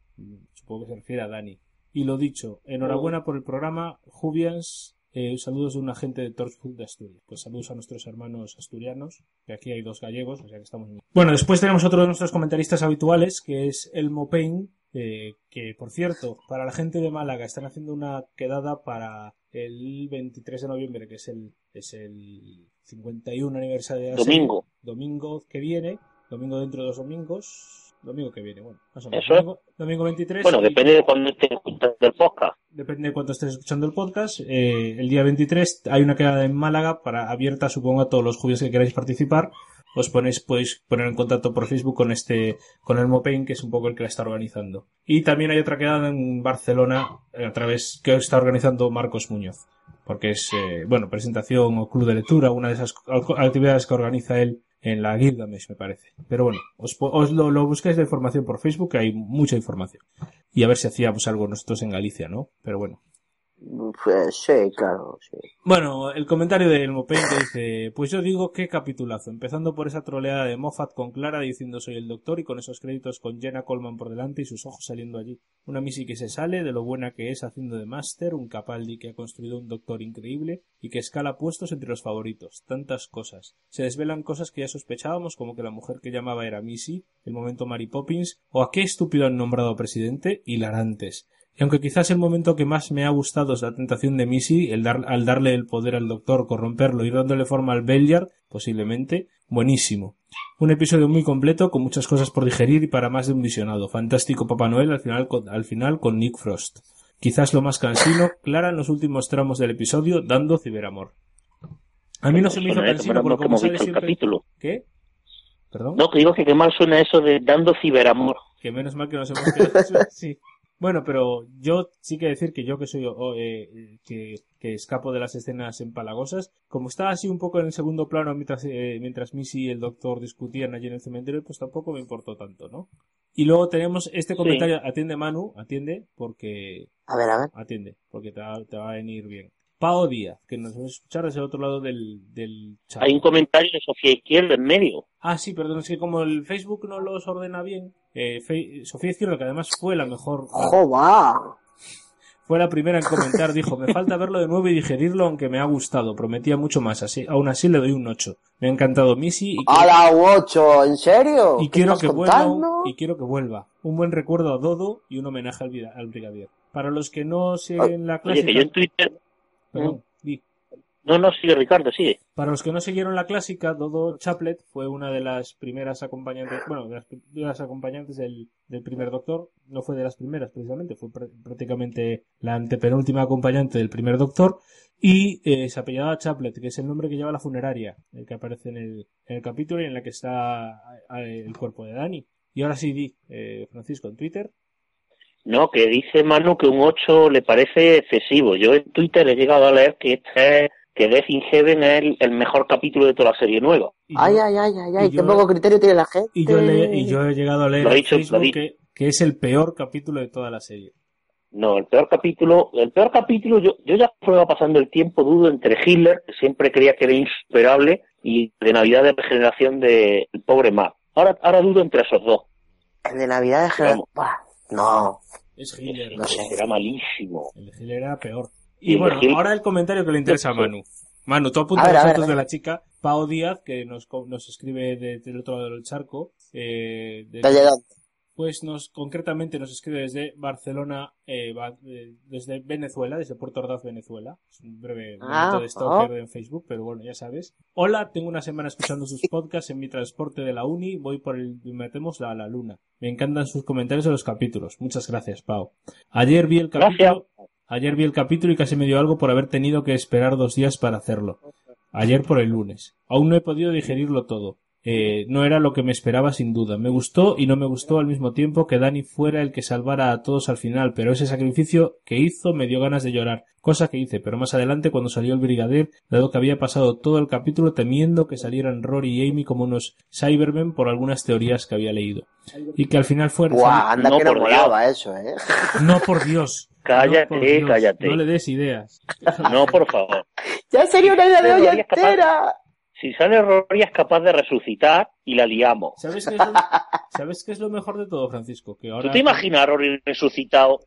Supongo que se refiere a Dani. Y lo dicho, enhorabuena por el programa, Jubians. eh, saludos de un agente de Torchwood de Asturias. Pues saludos a nuestros hermanos asturianos, que aquí hay dos gallegos, o sea que estamos. Bueno, después tenemos otro de nuestros comentaristas habituales, que es Elmo Payne, eh, que por cierto, para la gente de Málaga están haciendo una quedada para el 23 de noviembre, que es el, es el 51 aniversario de la serie. Domingo. Domingo que viene, domingo dentro de dos domingos, domingo que viene, bueno, más o menos. Eso. Domingo, domingo 23. Bueno, depende de cuando estés escuchando el podcast. depende de cuánto estés escuchando el podcast. eh, el día 23 hay una quedada en Málaga para abierta, supongo, a todos los judíos que queráis participar. Os ponéis, podéis poner en contacto por Facebook con este, con el Mopain, que es un poco el que la está organizando. Y también hay otra quedada en Barcelona, a través, que está organizando Marcos Muñoz. Porque es, eh, bueno, presentación o club de lectura, una de esas actividades que organiza él en la Gilgamesh, me parece. Pero bueno, os, os lo, lo buscáis de información por Facebook, que hay mucha información. Y a ver si hacíamos algo nosotros en Galicia, ¿no? Pero bueno. Pues sí, claro. Bueno, el comentario de Elmo Payne que dice, pues yo digo qué capitulazo, empezando por esa troleada de Moffat con Clara diciendo soy el doctor y con esos créditos con Jenna Coleman por delante y sus ojos saliendo allí. Una Missy que se sale de lo buena que es haciendo de máster, un Capaldi que ha construido un doctor increíble y que escala puestos entre los favoritos. Tantas cosas. Se desvelan cosas que ya sospechábamos como que la mujer que llamaba era Missy, el momento Mary Poppins o a qué estúpido han nombrado presidente, hilarantes. Y aunque quizás el momento que más me ha gustado es la tentación de Missy, el dar, al darle el poder al doctor, corromperlo y dándole forma al Belliard, posiblemente, buenísimo. Un episodio muy completo, con muchas cosas por digerir y para más de un visionado. Fantástico Papá Noel al final con, al final con Nick Frost. Quizás lo más cansino, Clara en los últimos tramos del episodio, dando ciberamor. A mí no se me hizo ¿eh? cansino porque como sale siempre... capítulo. ¿Qué? ¿Perdón? No, que digo que qué mal suena eso de dando ciberamor. Que menos mal que nos hemos quedado. sí. Bueno, pero yo sí que decir que yo que soy oh, eh, que, que escapo de las escenas empalagosas, como estaba así un poco en el segundo plano mientras, eh, mientras Missy y el doctor discutían allí en el cementerio, pues tampoco me importó tanto, ¿no? Y luego tenemos este comentario, atiende Manu, atiende, porque... A ver, a ver. Atiende, porque te va, te va a venir bien. Pao Díaz, que nos va a escuchar desde el otro lado del, del chat. Hay un comentario de Sofía Izquierda en medio. Ah, sí, perdón, es que como el Facebook no los ordena bien, eh, Fe- Sofía Izquierdo, que además fue la mejor, ¡Joba! fue la primera en comentar, dijo, me falta verlo de nuevo y digerirlo, aunque me ha gustado, prometía mucho más, así, aún así le doy un 8. Me ha encantado Missy y, ¡A la 8! ¿En serio? y ¿Qué quiero que vuelva, contando? y quiero que vuelva. Un buen recuerdo a Dodo y un homenaje al, vida- al brigadier. Para los que no siguen la Oye, clásica, que yo en Twitter... perdón, di. No, no, sigue Ricardo, sigue. Para los que no siguieron la clásica, Dodo Chaplet fue una de las primeras acompañantes, bueno, de las acompañantes del, del primer doctor. No fue de las primeras, precisamente, fue pr- prácticamente la antepenúltima acompañante del primer doctor. Y eh, se apellidaba Chaplet, que es el nombre que lleva la funeraria, el que aparece en el, en el capítulo y en la que está eh, el cuerpo de Dani. Y ahora sí, di, eh, Francisco, en Twitter. No, que dice Manu que un 8 le parece excesivo. Yo en Twitter he llegado a leer que este es, que Death in Heaven es el, el mejor capítulo de toda la serie nueva. Ay, ay, ay, ay, ay, y qué yo- poco criterio tiene la gente. y yo, le- y yo he llegado a leer en dicho, Facebook que, que es el peor capítulo de toda la serie. No, el peor capítulo, el peor capítulo, yo, yo ya prueba pasando el tiempo, dudo entre Hitler, que siempre creía que era insuperable, y de Navidad de regeneración del pobre Matt. Ahora, ahora dudo entre esos dos. El de Navidad de. Buah, No. Es Hitler. No sé. Era malísimo. El de era peor. Y bueno, ahora el comentario que le interesa a Manu. Manu, tú apunta A ver, los datos de la chica, Pao Díaz, que nos, co- nos escribe de- del otro lado del charco. Eh, de-. Pues nos, concretamente nos escribe desde Barcelona, eh, va- eh, desde Venezuela, desde Puerto Ordaz, Venezuela. Es un breve Ah, momento de stalker oh. en Facebook, pero bueno, ya sabes. Hola, tengo una semana escuchando sus podcasts en mi transporte de la uni, voy por el, metemos a la luna. Me encantan sus comentarios de los capítulos. Muchas gracias, Pau. Ayer vi el capítulo, ayer vi el capítulo y casi me dio algo por haber tenido que esperar dos días para hacerlo. Ayer por el lunes. Aún no he podido digerirlo todo. Eh, no era lo que me esperaba sin duda. Me gustó y no me gustó al mismo tiempo que Dani fuera el que salvara a todos al final, pero ese sacrificio que hizo me dio ganas de llorar, cosa que hice, pero más adelante cuando salió el brigadier, dado que había pasado todo el capítulo temiendo que salieran Rory y Amy como unos Cybermen por algunas teorías que había leído. Y que al final fuera... Buah, anda No, que no por molaba eso, ¿eh? No, por Dios. Cállate, No, Dios. cállate. No le des ideas. No, por favor. Ya sería una idea de capaz- entera. Si sale Rory es capaz de resucitar y la liamos. ¿Sabes qué es lo, ¿sabes qué es lo mejor de todo, Francisco? Que ahora... ¿Tú te imaginas a Rory resucitado?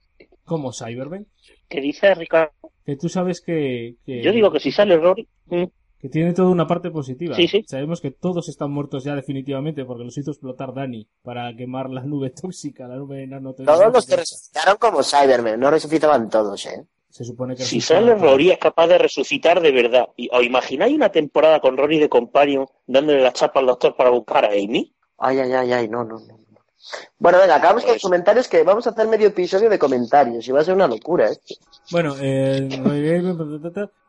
Como Cybermen. Que dice Ricardo. Que tú sabes que... que- Yo digo que si sale Rory. mm, que tiene toda una parte positiva. Sí, sí. Sabemos que todos están muertos ya definitivamente porque los hizo explotar Dani para quemar la nube tóxica, la nube nanotecnológica. Todos los que resucitaron como Cybermen, no resucitaban todos, ¿eh? Se supone que Si sale Rory es capaz de resucitar de verdad. ¿Y, ¿Os imagináis una temporada con Rory de Companion dándole la chapa al doctor para buscar a Amy? Ay, ay, ay, ay, no, no, no. No. Bueno, venga, acabamos con los comentarios que vamos a hacer medio episodio de comentarios y va a ser una locura, ¿eh? Bueno, eh,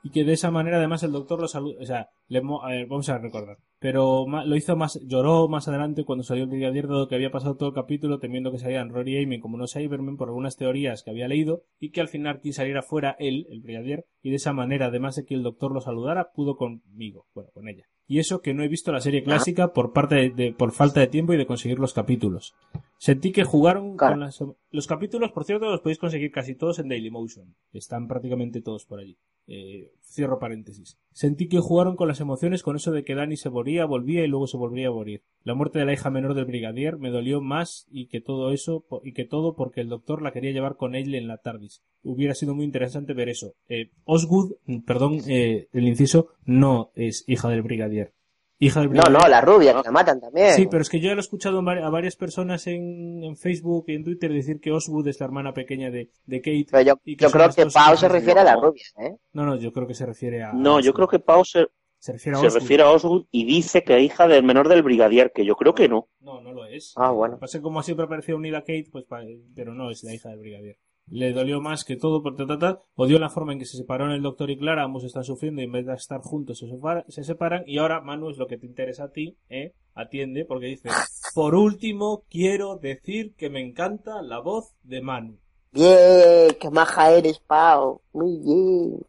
y que de esa manera además el doctor lo saluda, o sea, le mo- a ver, vamos a recordar, pero ma- lo hizo más, lloró más adelante cuando salió el brigadier dado que había pasado todo el capítulo temiendo que salieran Rory y Amy como unos Cybermen por algunas teorías que había leído y que al final quien saliera fuera él, el brigadier, y de esa manera además de que el doctor lo saludara, pudo conmigo, bueno, con ella. Y eso que no he visto la serie clásica por parte de, de- por falta de tiempo y de conseguir los capítulos. Sentí que jugaron Claro. con las... Los capítulos, por cierto, los podéis conseguir casi todos en Dailymotion. Están prácticamente todos por allí. Eh, cierro paréntesis. Sentí que jugaron con las emociones con eso de que Dani se moría, volvía y luego se volvía a morir. La muerte de la hija menor del brigadier me dolió más y que todo eso, y que todo porque el doctor la quería llevar con él en la TARDIS. Hubiera sido muy interesante ver eso. Eh, Osgood, mm, perdón, eh, el inciso, no es hija del brigadier. Hija del No, brigadier. no, la rubia, que la matan también. Sí, pero es que yo lo he escuchado a varias personas en, en Facebook y en Twitter decir que Oswood es la hermana pequeña de, de Kate. Pero yo, y yo son creo que Pau se refiere a la rubia, ¿eh? No, no, yo creo que se refiere a. No, yo creo que Pau se, Se refiere a se Osgood. refiere a Osgood y dice que es hija del menor del brigadier, que yo creo que no. No, no lo es. Ah, bueno. Lo que pasa como siempre parecía unida Kate, pues, pa- pero no, es la hija del brigadier. Le dolió más que todo por tratar, odió la forma en que se separaron el doctor y Clara, ambos están sufriendo y en vez de estar juntos se, separa- se separan y ahora Manu es lo que te interesa a ti, ¿eh? Atiende, porque dice, por último quiero decir que me encanta la voz de Manu. Bien, qué maja eres, Pau. Muy bien.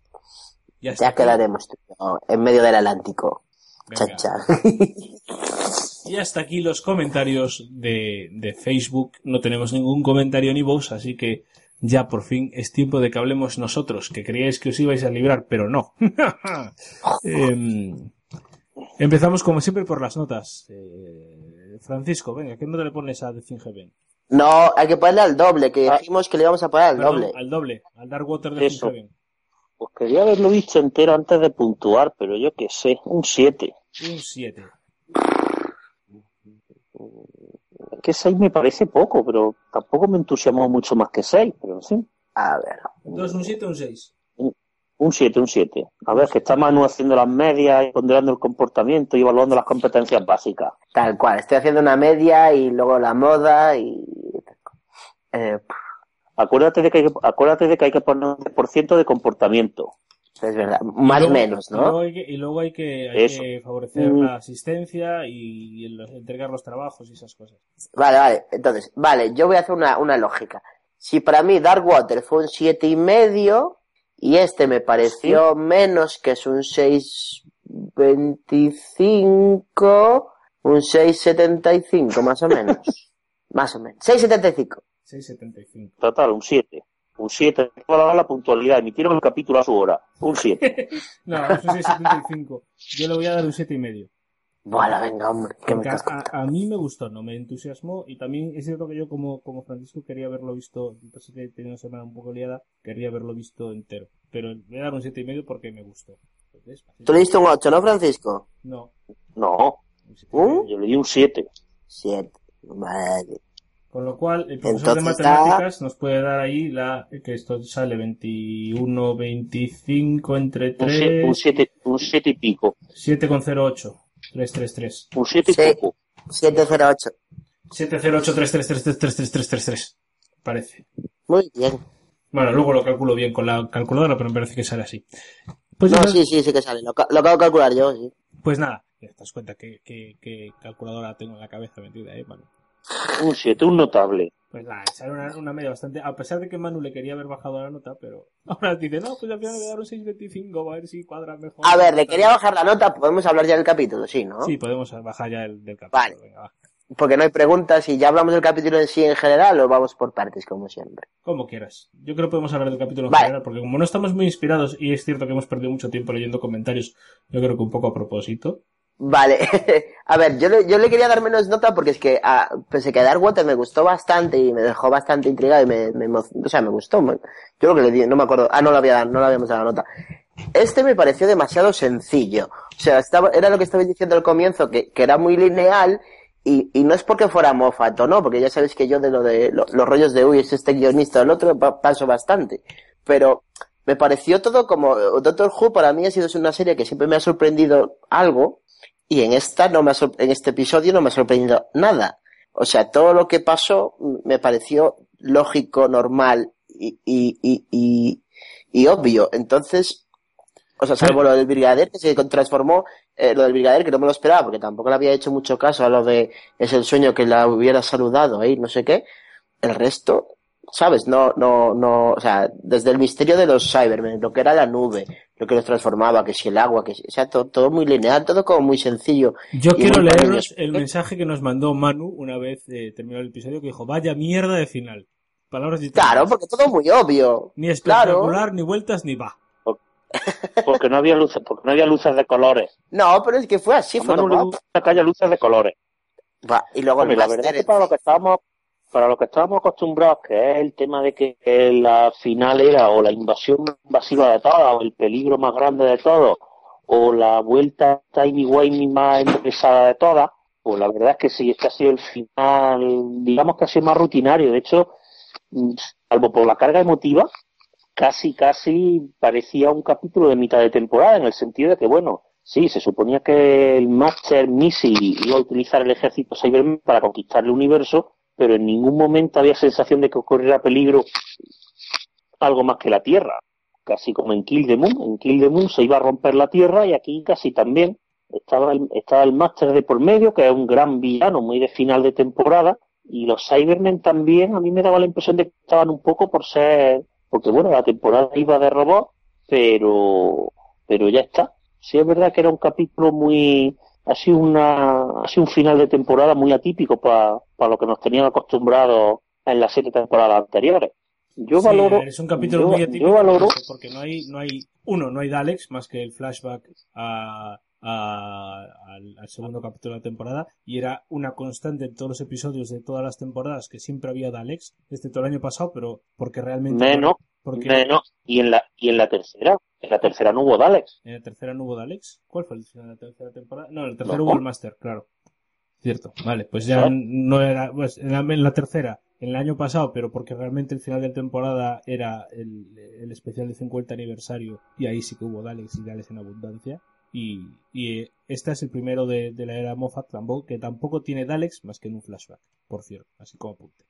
Ya, Ya quedaremos tú en medio del Atlántico. Cha, cha. Y hasta aquí los comentarios de, de Facebook. No tenemos ningún comentario ni voz, así que ya por fin es tiempo de que hablemos nosotros, que creíais que os ibais a librar, pero no. Em, empezamos como siempre por las notas. Eh, Francisco, venga, ¿qué nota le pones a The Thing Heaven? No, hay que ponerle al doble, que Ah. dijimos que le íbamos a poner al Perdón, doble. Al doble, al Dark Water de Eso. Thing Heaven. Pues quería haberlo visto entero antes de puntuar, pero yo qué sé, un 7. Un 7. Que 6 me parece poco, pero tampoco me entusiasmó mucho más que 6, pero fin. A ver. Entonces, un 7 o un 6. Un 7, un 7. A ver, que está Manu haciendo las medias y ponderando el comportamiento y evaluando las competencias básicas. Tal cual, estoy haciendo una media y luego la moda y... Eh, Acuérdate de que hay que, acuérdate de que, hay que poner un 10% de comportamiento. Es verdad, más o menos, Y luego ¿no? hay que, y luego hay que, hay que favorecer Mm. la asistencia y, el- entregar los trabajos y esas cosas. Vale, vale, entonces, vale, yo voy a hacer una, una lógica. Si para mí Darkwater fue un siete y medio y este me pareció menos que es un 6.25, un 6.75 más o menos. más o menos. 6.75. 6.75. Total, un 7. Un 7. Toda la puntualidad. Emitieron el capítulo a su hora. Un 7. No, es un 6.75. Yo le voy a dar un 7,5. Bueno, venga, hombre, que me Porque a, casco. a- mí me gustó, no me entusiasmó y también es cierto que yo como, como Francisco quería haberlo visto, entonces que he tenido una semana un poco liada, quería haberlo visto entero. Pero le voy a dar un 7,5 porque me gustó. Entonces, Tú le diste un 8, ¿no, Francisco? No, No, un 7,5. ¿Uh? yo le di un 7. 7. Vale. Con lo cual, el profesor de matemáticas nos puede dar ahí la, que esto sale 21, 25 entre Un 7 un 3, siete, un siete y pico. 7,08. 333. Un 7 y Sí. poco. 708. 70833333333. Parece. Muy bien. Bueno, luego lo calculo bien con la calculadora, pero me parece que sale así. Pues, No, ya- sí, sí, sí que sale. Lo, ca- lo acabo de calcular yo, sí. pues nada, ya te das cuenta que, que, que calculadora tengo en la cabeza metida, ¿eh? Vale. Un 7, un notable. Pues nada, sale una, una media bastante. A pesar de que Manu le quería haber bajado la nota, pero ahora dice, no, pues al final le voy a dar un 6.25, a ver si cuadra mejor. A ver, le quería bajar la nota, podemos hablar ya del capítulo, sí, ¿no? Sí, podemos bajar ya el del capítulo. Vale. Venga, va. Porque no hay preguntas y ya hablamos del capítulo en sí en general o vamos por partes, como siempre. Como quieras. Yo creo que podemos hablar del capítulo en Vale. general, porque como no estamos muy inspirados y es cierto que hemos perdido mucho tiempo leyendo comentarios, yo creo que un poco a propósito. Vale, a ver, yo le, yo le quería dar menos nota porque es que, ah, pese que Darkwater me gustó bastante y me dejó bastante intrigado y me, me o sea, me gustó. yo creo que le di, no me acuerdo, ah, no le había no le habíamos dado nota. Este me pareció demasiado sencillo. O sea, estaba, era lo que estabais diciendo al comienzo, que, que era muy lineal y, y no es porque fuera mofato, ¿no? Porque ya sabéis que yo de lo de lo- los rollos de, uy, es este guionista o el otro, pa- paso bastante. Pero me pareció todo como, Doctor Who para mí ha sido una serie que siempre me ha sorprendido algo y en esta no me ha en este episodio no me ha sorprendido nada. O sea, todo lo que pasó me pareció lógico, normal y, y, y, y, y obvio. Entonces, o sea, salvo lo del Brigadier, que se transformó, eh, lo del Brigadier, que no me lo esperaba, porque tampoco le había hecho mucho caso a lo de es el sueño que la hubiera saludado ahí, no sé qué. El resto, ¿sabes? No, no, no, o sea, desde el misterio de los Cybermen, lo que era la nube, lo que los transformaba, que si el agua, que si, o sea, todo, todo muy lineal, todo como muy sencillo. Yo Y quiero leeros el mensaje que nos mandó Manu una vez eh, terminó el episodio, que dijo, vaya mierda de final. Palabras literales. Claro, porque todo muy obvio. Ni Claro. espectacular, ni vueltas, ni va. Porque no había luces, porque no había luces de colores. No, pero es que fue así, A fue Manu le gusta que haya luces de colores. Va, y luego Hombre, el la verdad es que para lo que estábamos, para lo que estábamos acostumbrados, que es el tema de que, la final era o la invasión invasiva de todos, o el peligro más grande de todos, o la vuelta Timey Wimey más interesada de todas, pues la verdad es que sí, este ha sido el final, digamos que ha sido más rutinario. De hecho, mm, salvo por la carga emotiva, casi, casi parecía un capítulo de mitad de temporada, en el sentido de que, bueno, sí, se suponía que el Master Missy iba a utilizar el ejército Cyberman para conquistar el universo, pero en ningún momento había sensación de que ocurriera peligro algo más que la Tierra. Casi como en Kill the Moon. En Kill the Moon se iba a romper la Tierra y aquí casi también estaba el, estaba el Master de por medio, que es un gran villano muy de final de temporada, y los Cybermen también, a mí me daba la impresión de que estaban un poco por ser, porque bueno, la temporada iba de robot, pero, pero ya está. Sí es verdad que era un capítulo muy, ha sido una, ha sido un final de temporada muy atípico para lo que nos tenían acostumbrados en las siete temporadas anteriores. Yo Sí, valoro, es un capítulo yo- muy yo atípico valoro, porque no hay, no hay, uno, no hay Daleks más que el flashback a, a- al, al segundo capítulo de la temporada y era una constante en todos los episodios de todas las temporadas que siempre había Daleks, desde todo el año pasado, pero porque realmente menos, porque menos, y en la, y en la tercera, en la tercera no hubo Daleks. en la tercera no hubo Daleks. ¿Cuál fue el final de la tercera temporada? No, en la tercera No. hubo el Master, claro. Cierto, vale, pues ya no era, pues en la, en la tercera, en el año pasado, pero porque realmente el final de temporada era el, el especial de 50 aniversario y ahí sí que hubo Daleks y Daleks en abundancia. Y, y este es el primero de, de la era Moffat tampoco, que tampoco tiene Daleks más que en un flashback, por cierto, así como apunte.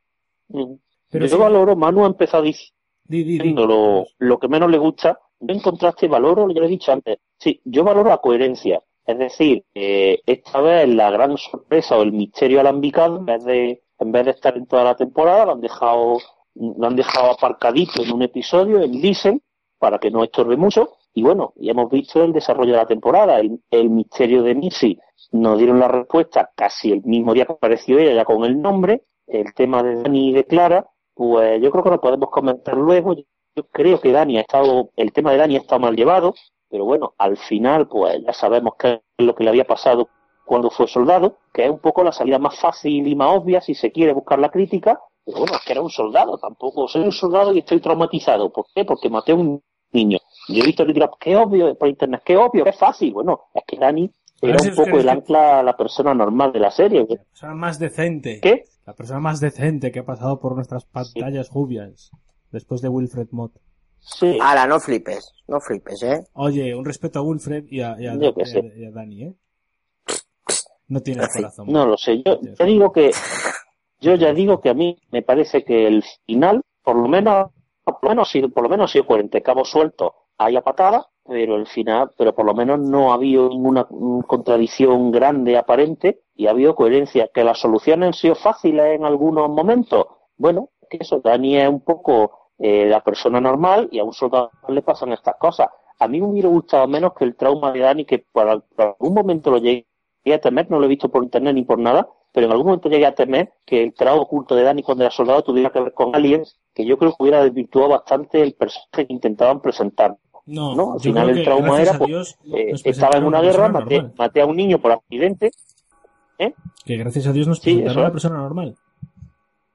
Pero yo sí- valoro, Manu ha empezado diciendo Di, di, di. lo, lo que menos le gusta. Yo en contraste valoro, ya lo he dicho antes, sí, yo valoro la coherencia. Es decir, eh, esta vez la gran sorpresa o el misterio alambicado, en vez de, en vez de estar en toda la temporada, lo han dejado, lo han dejado aparcadito en un episodio, en Listen, para que no estorbe mucho. Y bueno, ya hemos visto el desarrollo de la temporada, el, el misterio de Missy. Nos dieron la respuesta casi el mismo día que apareció ella, ya con el nombre. El tema de Dani y de Clara, pues yo creo que lo podemos comentar luego. Yo creo que Dani ha estado, el tema de Dani ha estado mal llevado, pero bueno, al final, pues ya sabemos qué es lo que le había pasado cuando fue soldado, que es un poco la salida más fácil y más obvia si se quiere buscar la crítica, pero bueno, es que era un soldado, tampoco soy un soldado y estoy traumatizado. ¿Por qué? Porque maté a un niño. Yo he visto críticas, qué obvio, por internet, qué obvio, qué fácil. Bueno, es que Dani era un poco el que- ancla, la persona normal de la serie. La persona más decente. ¿Qué? La persona más decente que ha pasado por nuestras pantallas jubias. Después de Wilfred Mott. Sí. Ala, no flipes, no flipes, ¿eh? Oye, un respeto a Wilfred y a, y a- Yo qué y a- sé. y a Dani, ¿eh? No tiene corazón. No lo sé, yo ya digo que yo ya digo que a mí me parece que el final, por lo menos, por lo menos ha sido, por lo menos ha sido coherente, cabo suelto, hay a patada, pero el final, pero por lo menos no ha habido ninguna contradicción grande aparente y ha habido coherencia. Que las soluciones han sido fáciles en algunos momentos. Bueno, que eso, Dani es un poco eh, la persona normal y a un soldado le pasan estas cosas. A mí me hubiera gustado menos que el trauma de Dani, que por, por algún momento lo llegué a temer, no lo he visto por internet ni por nada, pero en algún momento llegué a temer que el trauma oculto de Dani cuando era soldado tuviera que ver con aliens, que yo creo que hubiera desvirtuado bastante el personaje que intentaban presentar. No, ¿no? Al final el trauma era, a pues, Dios, eh, estaba en una guerra, maté, maté a un niño por accidente, ¿eh? Que gracias a Dios nos Sí, presentaron eso a es. una persona normal.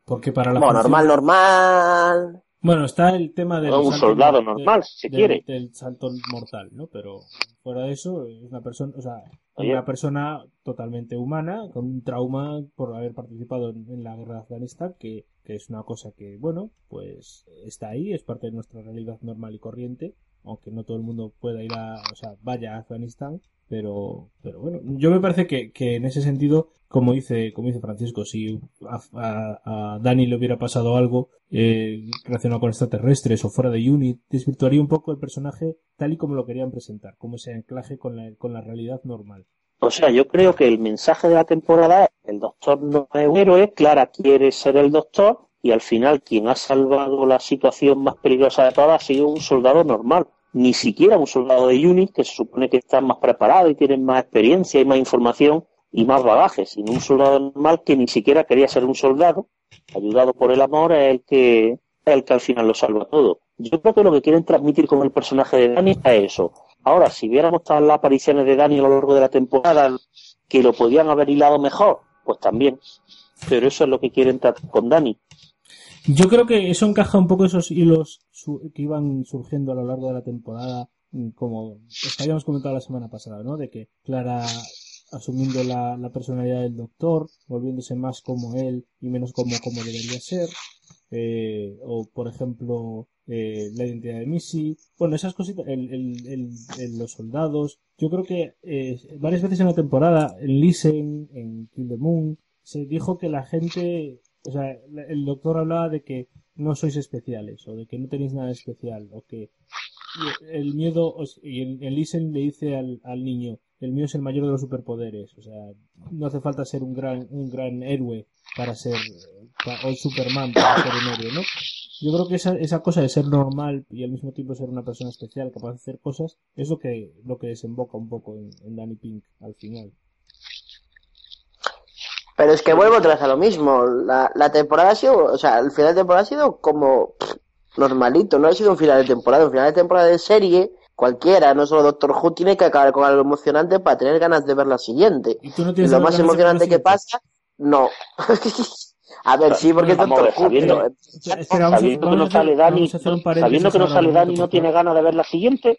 Porque para la Bueno, función- normal, normal. Bueno, está el tema del un salto soldado normal, del- si se del- quiere. Del salto mortal, ¿no? Pero fuera de eso, es una persona, o sea, Oye. una persona totalmente humana, con un trauma por haber participado en, en la guerra de Afganistán, que, que es una cosa que, bueno, pues está ahí, es parte de nuestra realidad normal y corriente, aunque no todo el mundo pueda ir a, o sea, vaya a Afganistán, pero, pero bueno, yo me parece que, que en ese sentido, como dice, como dice Francisco, si a, a- a Dani le hubiera pasado algo eh, relacionado con extraterrestres o fuera de Unit, desvirtuaría un poco el personaje tal y como lo querían presentar, como ese anclaje con la, con la realidad normal. O sea, yo creo que el mensaje de la temporada es el doctor no es un héroe, Clara quiere ser el doctor y al final quien ha salvado la situación más peligrosa de todas ha sido un soldado normal. Ni siquiera un soldado de UNIT que se supone que están más preparados y tienen más experiencia y más información y más bagaje, sino un soldado normal que ni siquiera quería ser un soldado, ayudado por el amor, es el que, el que al final lo salva todo. Yo creo que lo que quieren transmitir con el personaje de Dani es eso. Ahora, si viéramos todas las apariciones de Dani a lo largo de la temporada, que lo podían haber hilado mejor, pues también. Pero eso es lo que quieren tratar con Dani. Yo creo que eso encaja un poco esos hilos que iban surgiendo a lo largo de la temporada mm, como habíamos comentado la semana pasada, ¿no? De que Clara asumiendo la, la personalidad del doctor, volviéndose más como él y menos como, como debería ser, eh, o por ejemplo eh, la identidad de Missy, bueno, esas cositas, el, el, el- los soldados, yo creo que eh, varias veces en la temporada, en Listen, en Kill the Moon, se dijo que la gente, o sea, el doctor hablaba de que no sois especiales, o de que no tenéis nada especial, o que el miedo, y en Listen le dice al, niño, el mío es el mayor de los superpoderes, o sea, no hace falta ser un gran, un gran héroe para ser, o Superman para ser un héroe, ¿no? Yo creo que esa, esa cosa de ser normal y al mismo tiempo ser una persona especial capaz de hacer cosas es lo que, lo que desemboca un poco en Danny Pink al final. Pero es que vuelvo otra vez a lo mismo. La, la temporada ha sido, o sea, el final de temporada ha sido como pff, normalito, no ha sido un final de temporada, un final de temporada de serie, cualquiera, no solo Doctor Who, tiene que acabar con algo emocionante para tener ganas de ver la siguiente. Y tú no Y tienes lo más emocionante que pasa, no. a ver, sí, porque Doctor ver, Who, sabiendo- pero- que no sale Dani, sabiendo que no sale Dani no tiene ganas de ver la siguiente,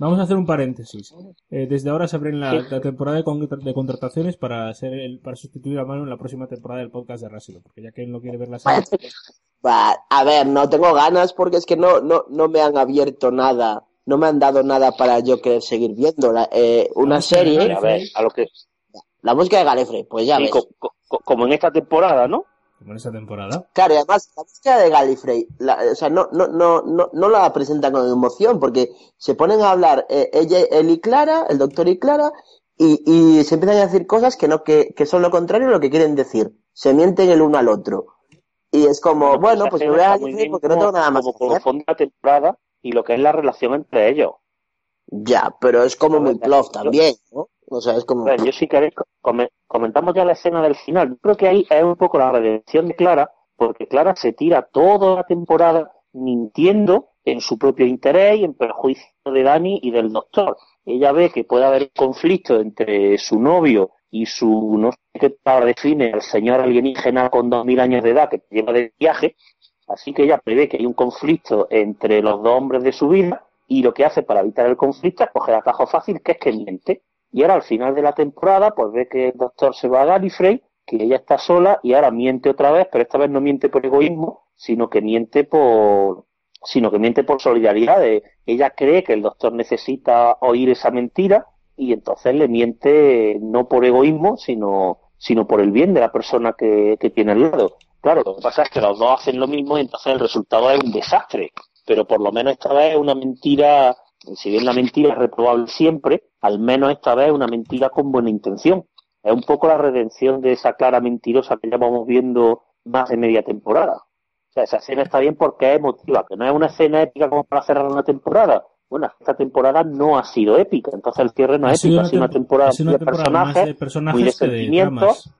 Vamos a hacer un paréntesis. Eh, desde ahora se abren la, Sí. la temporada de, con- de contrataciones para hacer el, para sustituir a Manu en la próxima temporada del podcast de Rásilo, porque ya que él no quiere ver la serie. Va, a ver, no tengo ganas porque es que no, no, no me han abierto nada, no me han dado nada para yo querer seguir viendo la- eh, una serie. a ver, a lo que La búsqueda de Galefrey, pues ya sí, ves. co- co- co- como en esta temporada, ¿no? Como en esa temporada. Claro, y además, la búsqueda de Gallifrey, la- o sea, no, no, no, no, no la presentan con emoción, porque se ponen a hablar eh, ella, él y Clara, el doctor y Clara, y, y se empiezan a decir cosas que no, que, que son lo contrario de lo que quieren decir. Se mienten el uno al otro. Y es como, bueno, esa pues me voy a Gallifrey porque no tengo nada más como corresponde a la temporada y lo que es la relación entre ellos. Ya, pero es como muy plof también, ¿no? O sea, es como... Ver, yo queréis, come- comentamos ya la escena del final. Yo creo que ahí es un poco la redención de Clara, porque Clara se tira toda la temporada mintiendo en su propio interés y en perjuicio de Dani y del doctor. Ella ve que puede haber conflicto entre su novio y su, no sé qué palabra define, el señor alienígena con dos mil años de edad que lleva de viaje, así que ella prevé que hay un conflicto entre los dos hombres de su vida y lo que hace para evitar el conflicto es coger atajo fácil, que es que miente. Y ahora al final de la temporada, pues ve que el doctor se va a Gallifrey, que ella está sola y ahora miente otra vez, pero esta vez no miente por egoísmo, sino que miente por sino que miente por solidaridad. De, ella cree que el doctor necesita oír esa mentira y entonces le miente no por egoísmo, sino sino por el bien de la persona que, que tiene al lado. Claro, lo que pasa es que los dos hacen lo mismo y entonces el resultado es un desastre. Pero por lo menos esta vez es una mentira, si bien la mentira es reprobable siempre, al menos esta vez es una mentira con buena intención. Es un poco la redención de esa clara mentirosa que ya vamos viendo más de media temporada. O sea, esa escena está bien porque es emotiva, que no es una escena épica como para cerrar una temporada. Bueno, esta temporada no ha sido épica, entonces el cierre no es una ha sido una tem- temporada ha sido una de temporada personajes, de personajes muy de sentimientos.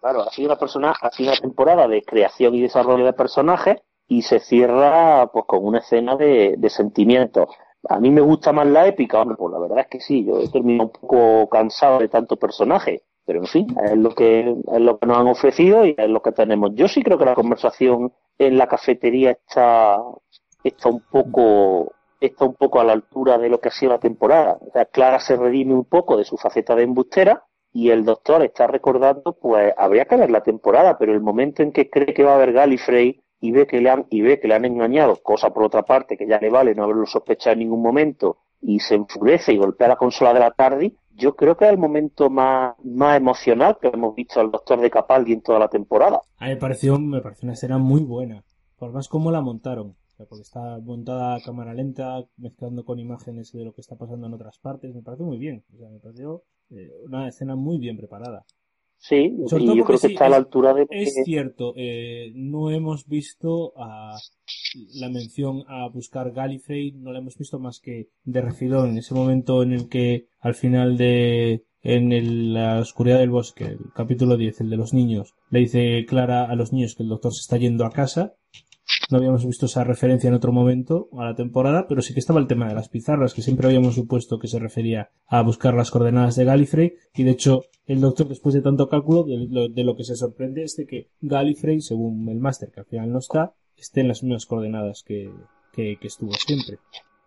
Claro, ha sido una persona, ha sido una temporada de creación y desarrollo de personajes y se cierra pues con una escena de, de sentimientos. A mí me gusta más la épica, hombre, pues la verdad es que sí, yo he terminado un poco cansado de tanto personaje, pero en fin, es lo que es lo que nos han ofrecido y es lo que tenemos. Yo sí creo que la conversación en la cafetería está está un poco está un poco a la altura de lo que ha sido la temporada. O sea, Clara se redime un poco de su faceta de embustera y el doctor está recordando, pues habría que ver la temporada, pero el momento en que cree que va a haber Gallifrey y ve que le han y ve que le han engañado, cosa por otra parte que ya le vale no haberlo sospechado en ningún momento y se enfurece y golpea la consola de la tarde, yo creo que es el momento más, más emocional que hemos visto al doctor de Capaldi en toda la temporada. A mí me pareció, me pareció una escena muy buena. Por más cómo la montaron. O sea, porque está montada a cámara lenta, mezclando con imágenes de lo que está pasando en otras partes. Me pareció muy bien. O sea, me pareció eh, una escena muy bien preparada. Sí, Sobre y yo creo que sí, está a la altura de... Es cierto, eh, no hemos visto a la mención a buscar Gallifrey, no la hemos visto más que de refilón, en ese momento en el que al final de en el- la oscuridad del bosque, el capítulo 10, el de los niños, le dice Clara a los niños que el doctor se está yendo a casa. No habíamos visto esa referencia en otro momento a la temporada, pero sí que estaba el tema de las pizarras, que siempre habíamos supuesto que se refería a buscar las coordenadas de Gallifrey, y de hecho el doctor después de tanto cálculo, de lo, de lo que se sorprende es de que Gallifrey, según el máster, que al final no está, esté en las mismas coordenadas que, que, que estuvo siempre.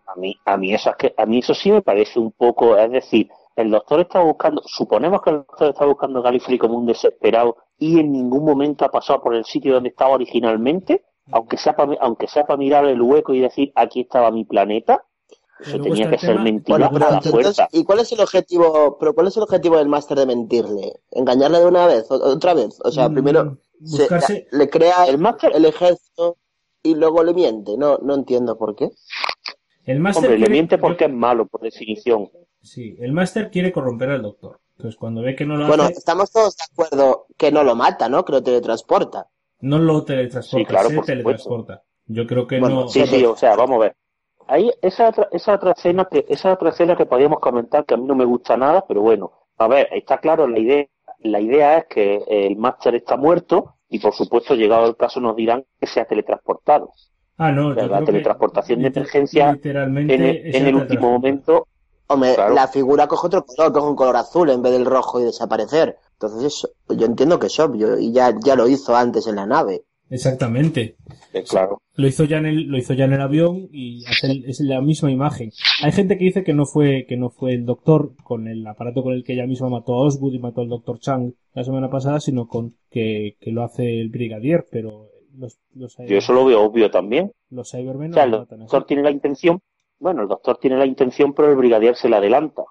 A mí, a mí eso a mí eso sí me parece un poco, es decir, el doctor está buscando, suponemos que el doctor está buscando Gallifrey como un desesperado y en ningún momento ha pasado por el sitio donde estaba originalmente, aunque sea para, aunque sea para mirar el hueco y decir aquí estaba mi planeta. Eso Luego tenía que ser tema- mentira Bueno, pero a la entonces, fuerza. ¿y cuál es el objetivo? Pero cuál es el objetivo del máster de mentirle? ¿Engañarle de una vez? o- ¿Otra vez? O sea, Mm, primero se- le crea El máster, el ejército y luego le miente. No, no entiendo por qué. El máster hombre, le miente porque es malo, por definición. Sí, el máster quiere corromper al doctor. Entonces, cuando ve que no lo Bueno, hace, estamos todos de acuerdo que no lo mata, ¿no? Que lo teletransporta. No lo teletransporta, Sí, claro, se por supuesto. teletransporta. Yo creo que Bueno, no... Sí, sí, o sea, vamos a ver. Ahí, esa otra, esa otra escena que, esa otra escena que podíamos comentar que a mí no me gusta nada, pero bueno, a ver, está claro la idea, la idea es que el máster está muerto y por supuesto llegado el caso nos dirán que se ha teletransportado. Ah, no, yo la creo que teletransportación de emergencia literalmente En el, en el último momento, Hombre, Claro. la figura coge otro color, coge un color azul en vez del rojo y desaparecer. Entonces, eso, yo entiendo que es obvio y ya, ya lo hizo antes en la nave. Exactamente. eh, claro, Lo hizo ya en el, lo hizo ya en el avión y hace el- es la misma imagen. Hay gente que dice que no fue, que no fue el doctor con el aparato con el que ella misma mató a Osgood y mató al doctor Chang la semana pasada, sino con que, que lo hace el brigadier, pero los, los, yo eso lo veo obvio también. los Cybermen O no sea, el así. doctor tiene la intención, bueno, el doctor tiene la intención, pero el brigadier se la adelanta,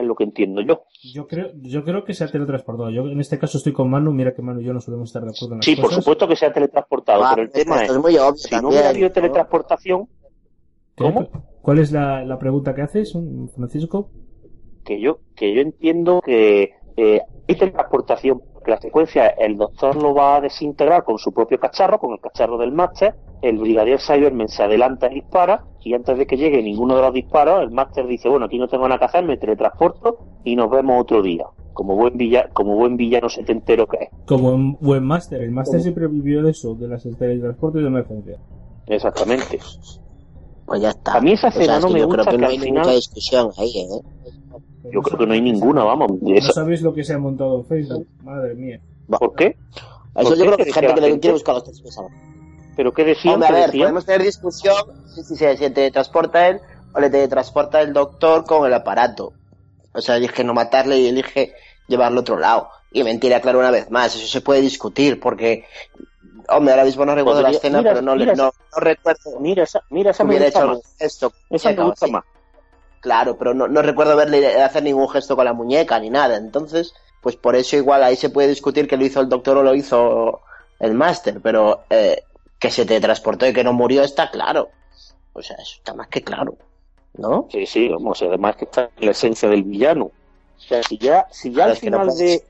es lo que entiendo yo. Yo creo, yo creo que se ha teletransportado. Yo en este caso estoy con Manu, mira que Manu y yo no solemos estar de acuerdo en las Sí, por supuesto que se ha teletransportado, Ah, pero el tema es, es muy obvio si no también, hubiera habido ¿no? teletransportación. ¿cómo? ¿Cuál es la, la pregunta que haces, Francisco? que yo, que yo entiendo que eh, hay teletransportación, la secuencia, el doctor lo va a desintegrar con su propio cacharro, con el cacharro del máster, el brigadier Cyberman se adelanta y dispara, y antes de que llegue ninguno de los disparos, el máster dice, bueno, aquí no tengo nada que hacer, me teletransporto y nos vemos otro día, como buen villano, como buen villano setentero que es. Como un buen máster. El máster siempre vivió de eso, de las teletransportes de emergencia. Exactamente. Pues ya está. A mí esa O sea, escena es no que me yo gusta creo que que no al hay final- mucha discusión ahí, ¿eh? Yo creo que no hay ninguna, vamos. No sabéis lo que se ha montado en Facebook. Madre mía. ¿Por qué? Eso ¿Por yo qué? creo que ¿Qué hay gente que le quiere buscar los tres pesados. ¿Pero qué decían? Hombre, a ¿Qué ver, decían? podemos tener discusión si, si se, se teletransporta él o le teletransporta el doctor con el aparato. O sea, elige no matarle y elige llevarlo a otro lado. Y mentira, claro, una vez más, eso se puede discutir porque, hombre, ahora mismo no recuerdo la escena, mira, pero no, le- mira no, no recuerdo Mira esa, mira esa me hubiera gusta hecho más. algún gesto. Esa me Muñeca o gusta así. más. Claro, pero no, no recuerdo verle hacer ningún gesto con la muñeca ni nada. Entonces, pues por eso igual ahí se puede discutir que lo hizo el doctor o lo hizo el máster, pero eh, que se teletransportó y que no murió está claro. O sea, eso está más que claro. ¿No? Sí, sí, vamos, además que está en la esencia del villano. O sea, si ya, si ya Claro, al no final de,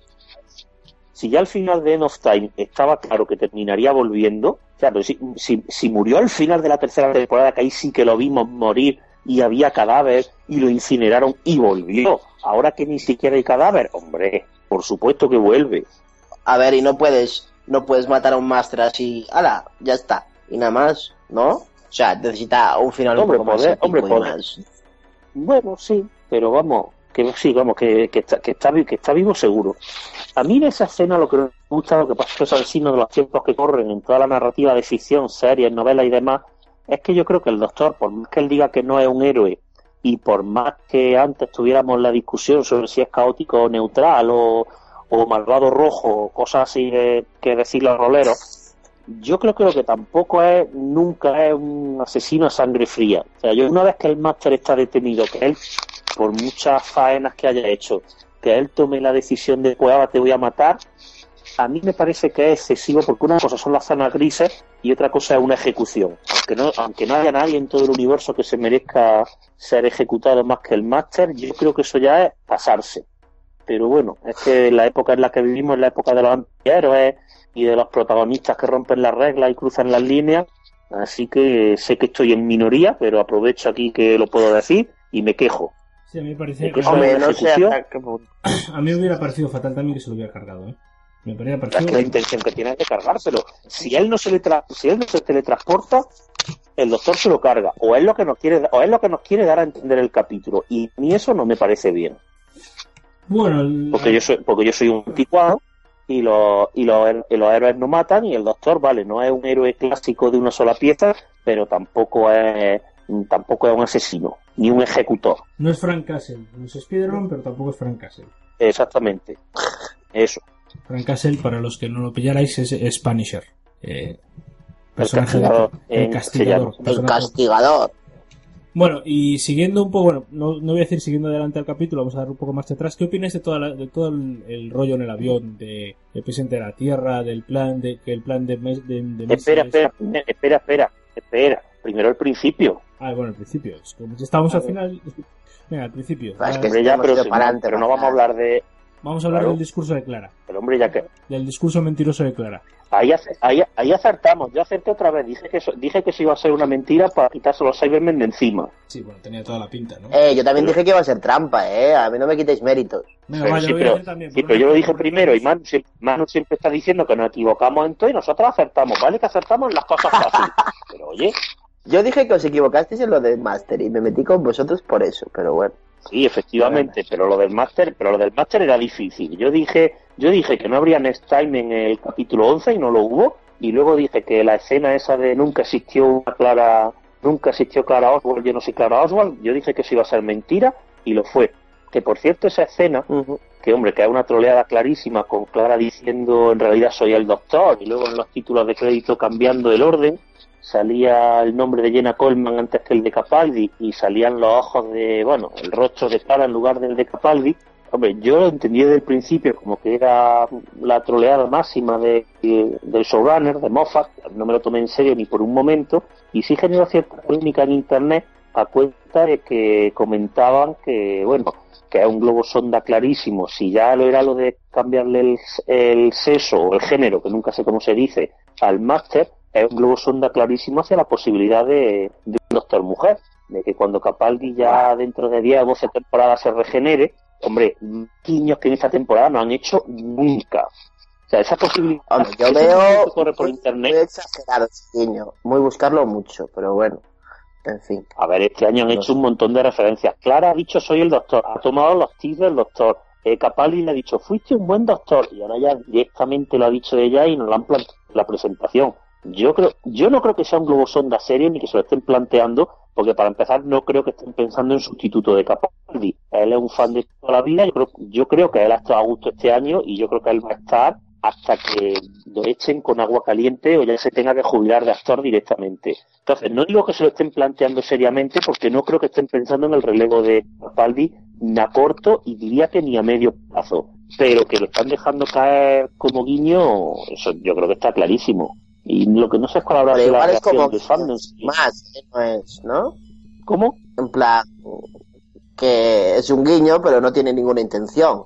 si ya al final de End of Time estaba claro que terminaría volviendo, o sea, pero si, si, si murió al final de la tercera temporada, que ahí sí que lo vimos morir y había cadáver y lo incineraron y volvió. Ahora que ni siquiera hay cadáver, hombre, por supuesto que vuelve. A ver, y no puedes, no puedes matar a un máster así, ala, ya está. Y nada más, ¿no? O sea, necesita un final Hombre, un poco más poder- épico hombre, poder. más. Bueno, sí, pero vamos, que sí, vamos, que, que, está, que, está, vi- que está vivo seguro. A mí de esa escena lo que me gusta, lo que pasa es el signo de los tiempos que corren en toda la narrativa de ficción, series, novelas y demás, es que yo creo que el doctor, por más que él diga que no es un héroe, y por más que antes tuviéramos la discusión sobre si es caótico o neutral, o, o malvado rojo, cosas así de- que decir los roleros, yo creo que lo que tampoco es, nunca es un asesino a sangre fría. O sea, yo una vez que el máster está detenido, que él, por muchas faenas que haya hecho, que él tome la decisión de, pues ahora te voy a matar, a mí me parece que es excesivo porque una cosa son las zonas grises y otra cosa es una ejecución. Aunque no, aunque no haya nadie en todo el universo que se merezca ser ejecutado más que el máster, yo creo que eso ya es pasarse. Pero bueno, es que la época en la que vivimos es la época de los antihéroes y de los protagonistas que rompen las reglas y cruzan las líneas. Así que sé que estoy en minoría, pero aprovecho aquí que lo puedo decir y me quejo. Sí, a mí me parece Que no. A mí me hubiera parecido fatal también que se lo hubiera cargado, ¿eh? Me Es que la intención que tiene es de cargárselo. Si él no se le tra- si él no se teletransporta, el doctor se lo carga. O es lo que nos quiere, o es lo que nos quiere dar a entender el capítulo. Y ni eso no me parece bien. Bueno, el- Porque yo soy, porque yo soy un anticuado y los, y los, y los héroes no matan y el doctor, vale, no es un héroe clásico de una sola pieza, pero tampoco es, tampoco es un asesino. ni un ejecutor. No es Frank Castle, no es Spider-Man, pero tampoco es Frank Castle. Exactamente. Eso. Frank Castle, para los que no lo pillarais, es, es Punisher. Eh, personaje castigador, de- el castigador. El personaje- castigador. Bueno, y siguiendo un poco, bueno, no, no voy a decir siguiendo adelante al capítulo, vamos a dar un poco más atrás. ¿Qué opinas de, toda la- de todo el, el rollo en el avión, de, del presidente de la Tierra, del plan de que el plan de, mes, de, de Espera, espera, espera, espera, espera. Primero el principio. Ah, bueno, al principio. Es como si estábamos al final. Venga, al principio. Es que ya, pero, si no- pero no vamos a hablar de... Vamos a hablar claro. del discurso de Clara. Pero hombre, ya que... Del discurso mentiroso de Clara. Ahí, ace- ahí, ahí acertamos. Yo acerté otra vez. Dije que, eso, dije que eso iba a ser una mentira para quitarse los Cybermen de encima. Sí, bueno, tenía toda la pinta, ¿no? Eh, yo también dije que iba a ser trampa, eh. A mí no me quitéis méritos. Venga, Pero sí, pero, decir también. sí, por pero yo lo dije primero y Manu, sie- Manu siempre está diciendo que nos equivocamos en todo y nosotros acertamos. Vale que acertamos en las cosas fáciles. Pero oye, Yo dije que os equivocasteis en lo del máster y me metí con vosotros por eso, pero bueno. Sí, efectivamente, pero lo del máster, pero lo del máster era difícil. Yo dije, yo dije que no habría next time en el capítulo 11 y no lo hubo. Y luego dije que la escena esa de nunca existió una Clara, nunca existió Clara Oswald, yo no soy Clara Oswald, yo dije que eso iba a ser mentira y lo fue. Que por cierto esa escena que hombre, que es una troleada clarísima con Clara diciendo en realidad soy el doctor y luego en los títulos de crédito cambiando el orden salía el nombre de Jenna Coleman antes que el de Capaldi y salían los ojos de, bueno, el rostro de Clara en lugar del de Capaldi. Hombre, yo lo entendí desde el principio como que era la troleada máxima de, de- del showrunner, de Moffat, no me lo tomé en serio ni por un momento, y sí generó cierta polémica en internet a cuenta de que comentaban que, bueno, que es un globo sonda clarísimo, si ya lo era lo de cambiarle el, el sexo o el género, que nunca sé cómo se dice, al máster, es un globo sonda clarísimo hacia la posibilidad de, de un doctor mujer, de que cuando Capaldi ya dentro de 10 o 12 temporadas se regenere, hombre, niños que en esta temporada no han hecho nunca. O sea, esa posibilidad Hombre, yo veo corre por muy, internet. muy exagerado buscarlo mucho, pero bueno. En fin. A ver, este año han No hecho un montón de referencias. Clara ha dicho soy el doctor, ha tomado los tips del doctor. Eh, Capaldi le ha dicho fuiste un buen doctor y ahora ya directamente lo ha dicho ella y nos lo han planteado la presentación. Yo creo, yo no creo que sea un globo sonda serio ni que se lo estén planteando, porque para empezar no creo que estén pensando en sustituto de Capaldi. Él es un fan de toda la vida, yo creo, yo creo que él ha estado a gusto este año y yo creo que él va a estar hasta que lo echen con agua caliente o ya se tenga que jubilar de actor directamente. Entonces, no digo que se lo estén planteando seriamente porque no creo que estén pensando en el relevo de Capaldi ni a corto y diría que ni a medio plazo. Pero que lo están dejando caer como guiño, eso yo creo que está clarísimo. Y lo que no sé es cuál habrá sido la es como de más, no es, ¿no? ¿Cómo? En plan, que es un guiño, pero no tiene ninguna intención.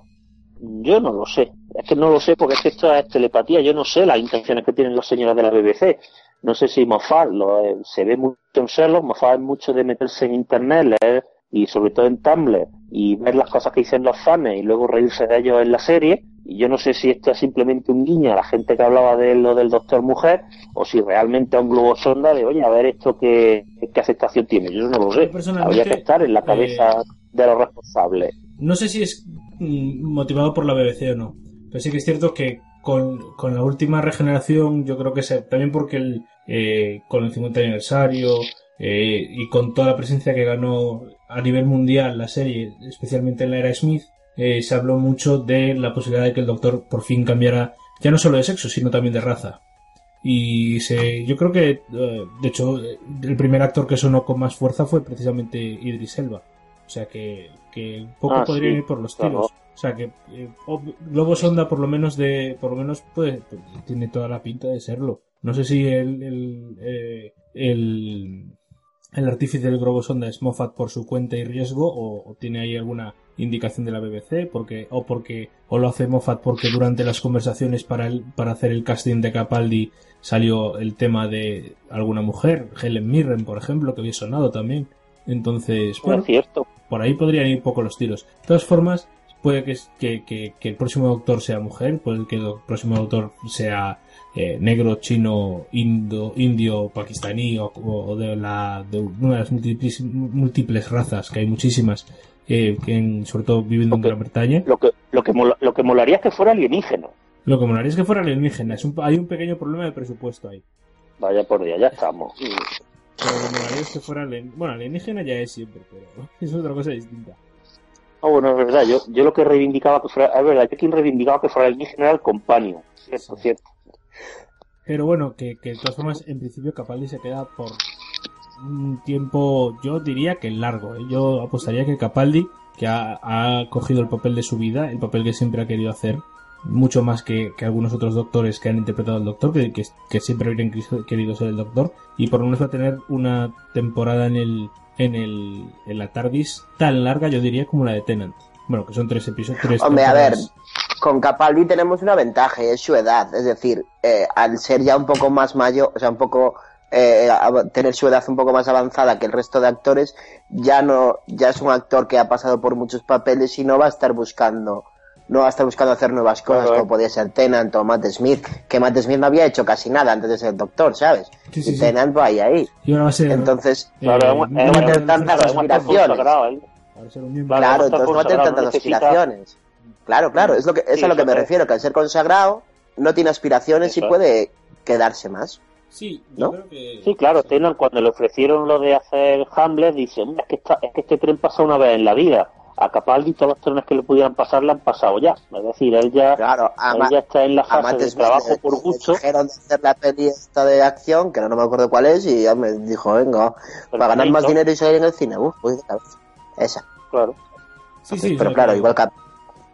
Yo no lo sé. Es que no lo sé porque es que esto es telepatía. Yo no sé las intenciones que tienen los señores de la BBC. No sé si Moffat lo, eh, se ve mucho en Sherlock. Moffat es mucho de meterse en internet, leer y sobre todo en Tumblr y ver las cosas que dicen los fans y luego reírse de ellos en la serie. Y yo no sé si esto es simplemente un guiño a la gente que hablaba de lo del Doctor Mujer o si realmente es un globo sonda de, oye, a ver esto qué, qué aceptación tiene. Yo no lo sé. Habría que estar en la cabeza de los responsables. No sé si es mm, motivado por la BBC o no, pero sí que es cierto que con, con la última regeneración, yo creo que se, también porque el, eh, con el 50 aniversario eh, y con toda la presencia que ganó a nivel mundial la serie, especialmente en la era Smith, eh, se habló mucho de la posibilidad de que el Doctor por fin cambiara ya no solo de sexo, sino también de raza. Y se, yo creo que, eh, de hecho, eh, el primer actor que sonó con más fuerza fue precisamente Idris Elba. O sea que, que poco Ah, podrían sí, ir por los claro. tiros. O sea que eh, ob- Globo Sonda por lo menos de, por lo menos puede, tiene toda la pinta de serlo. No sé si el, el, eh, el, el artífice del globo sonda es Moffat por su cuenta y riesgo o, o tiene ahí alguna indicación de la BBC porque o porque o lo hace Moffat porque durante las conversaciones para el, para hacer el casting de Capaldi salió el tema de alguna mujer Helen Mirren por ejemplo que había sonado también entonces No bueno es cierto. por ahí podrían ir poco los tiros de todas formas puede que, que, que, que el próximo doctor sea mujer puede que el próximo doctor sea eh, negro, chino, indo, indio, pakistaní o, o de, la, de una de las múltiples, múltiples razas, que hay muchísimas, eh, que en- sobre todo viviendo en. Gran Bretaña. Lo que, lo que, mola- lo que molaría es que fuera alienígena. Lo que molaría es que fuera alienígena. Es un- hay un pequeño problema de presupuesto ahí. Vaya por Dios, ya estamos. Pero me molaría es que fuera alien- Bueno, alienígena ya es siempre, pero es otra cosa distinta. Ah, bueno, es verdad, yo, yo lo que reivindicaba que fuera, es verdad, yo quien reivindicaba que fuera alienígena era el compañero, cierto, cierto. Pero bueno, que, que de todas formas, en principio Capaldi se queda por un tiempo, yo diría que largo. ¿eh? Yo apostaría que Capaldi, que ha, ha cogido el papel de su vida, el papel que siempre ha querido hacer, mucho más que, que algunos otros doctores que han interpretado al doctor, que, que, que siempre habrían querido ser el doctor, y por lo menos va a tener una temporada en el en el en la TARDIS tan larga, yo diría, como la de Tennant. Bueno, que son tres episodios. Tres Hombre, a ver. Con Capaldi tenemos una ventaja y es su edad. Es decir, eh, al ser ya un poco más mayor, o sea, un poco eh, tener su edad un poco más avanzada que el resto de actores, ya no, ya es un actor que ha pasado por muchos papeles y no va a estar buscando, no va a estar buscando hacer nuevas cosas Claro, eh. como podía ser Tennant o Matt Smith, que Matt Smith no había hecho casi nada antes de ser doctor, ¿sabes? Sí, sí, y sí. Tennant va ahí ahí. Y ahora va a ser. Entonces, Claro, no va a tener tantas aspiraciones. Claro, no entonces no va a tener tantas aspiraciones. Claro, claro, es lo que es Sí, a lo que me refiero, que al ser consagrado no tiene aspiraciones y Eso puede quedarse más. Sí, yo ¿No? creo que. Sí, claro, Tennant cuando le ofrecieron lo de hacer Hamlet, dice, "Hombre, es que, esta- es que este tren pasa una vez en la vida. A Capaldi todos los trenes que le pudieran pasar le han pasado ya. Es decir, él ya, Claro, él ya está en la a fase de trabajo por gusto. dijeron de hacer la peli esta de acción, que no, no me acuerdo cuál es, y ya me dijo, venga, para ganar más dinero y salir en el cine, uf. Esa. Claro. Sí, sí, Pero claro, que- igual que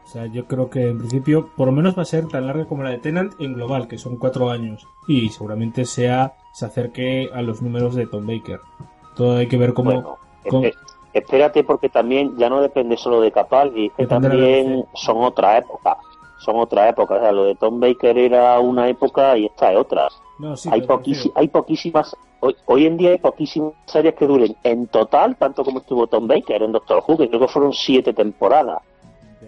O sea, yo creo que en principio, por lo menos va a ser tan larga como la de Tenant en global, que son cuatro años. Y seguramente sea, se acerque a los números de Tom Baker. Todo hay que ver cómo. Bueno, cómo- espérate porque también ya no depende solo de Capaldi, que también son otra época. Son otra época. O sea, lo de Tom Baker era una época y esta es otra. No, sí, hay, refiero- hay poquísimas hoy, hoy en día hay poquísimas series que duren en total tanto como estuvo Tom Baker en Doctor Who que creo que fueron siete temporadas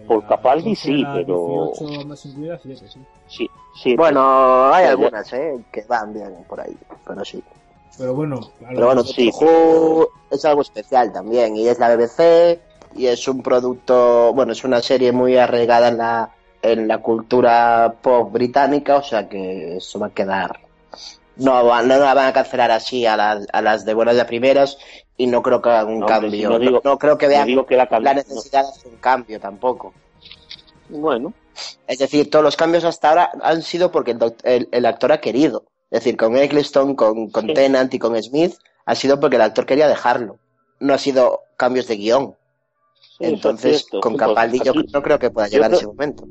por la Capaldi 12 sí, la pero- 18 más incluidas, siete, sí. sí sí Bueno, hay algunas, eh, que van bien por ahí, pero sí. Pero bueno, Pero bueno, Sí. Who es algo especial también, y es la BBC, y es un producto, bueno, es una serie muy arraigada en la, en la cultura pop británica, o sea que eso va a quedar. No, va- no la van a cancelar así a las, a las de buenas de primeras, y no creo que hagan un No, cambio. si no digo- no, creo que que la necesidad de hacer un cambio tampoco. no. bueno Es decir, todos los cambios hasta ahora han sido porque el, el- el actor ha querido. Es decir, con Eccleston, con, con Sí. Tennant y con Smith, ha sido porque el actor quería dejarlo. No ha sido cambios de guion. sí, eso es Entonces, con Capaldi yo no creo que pueda yo llegar creo- ese momento.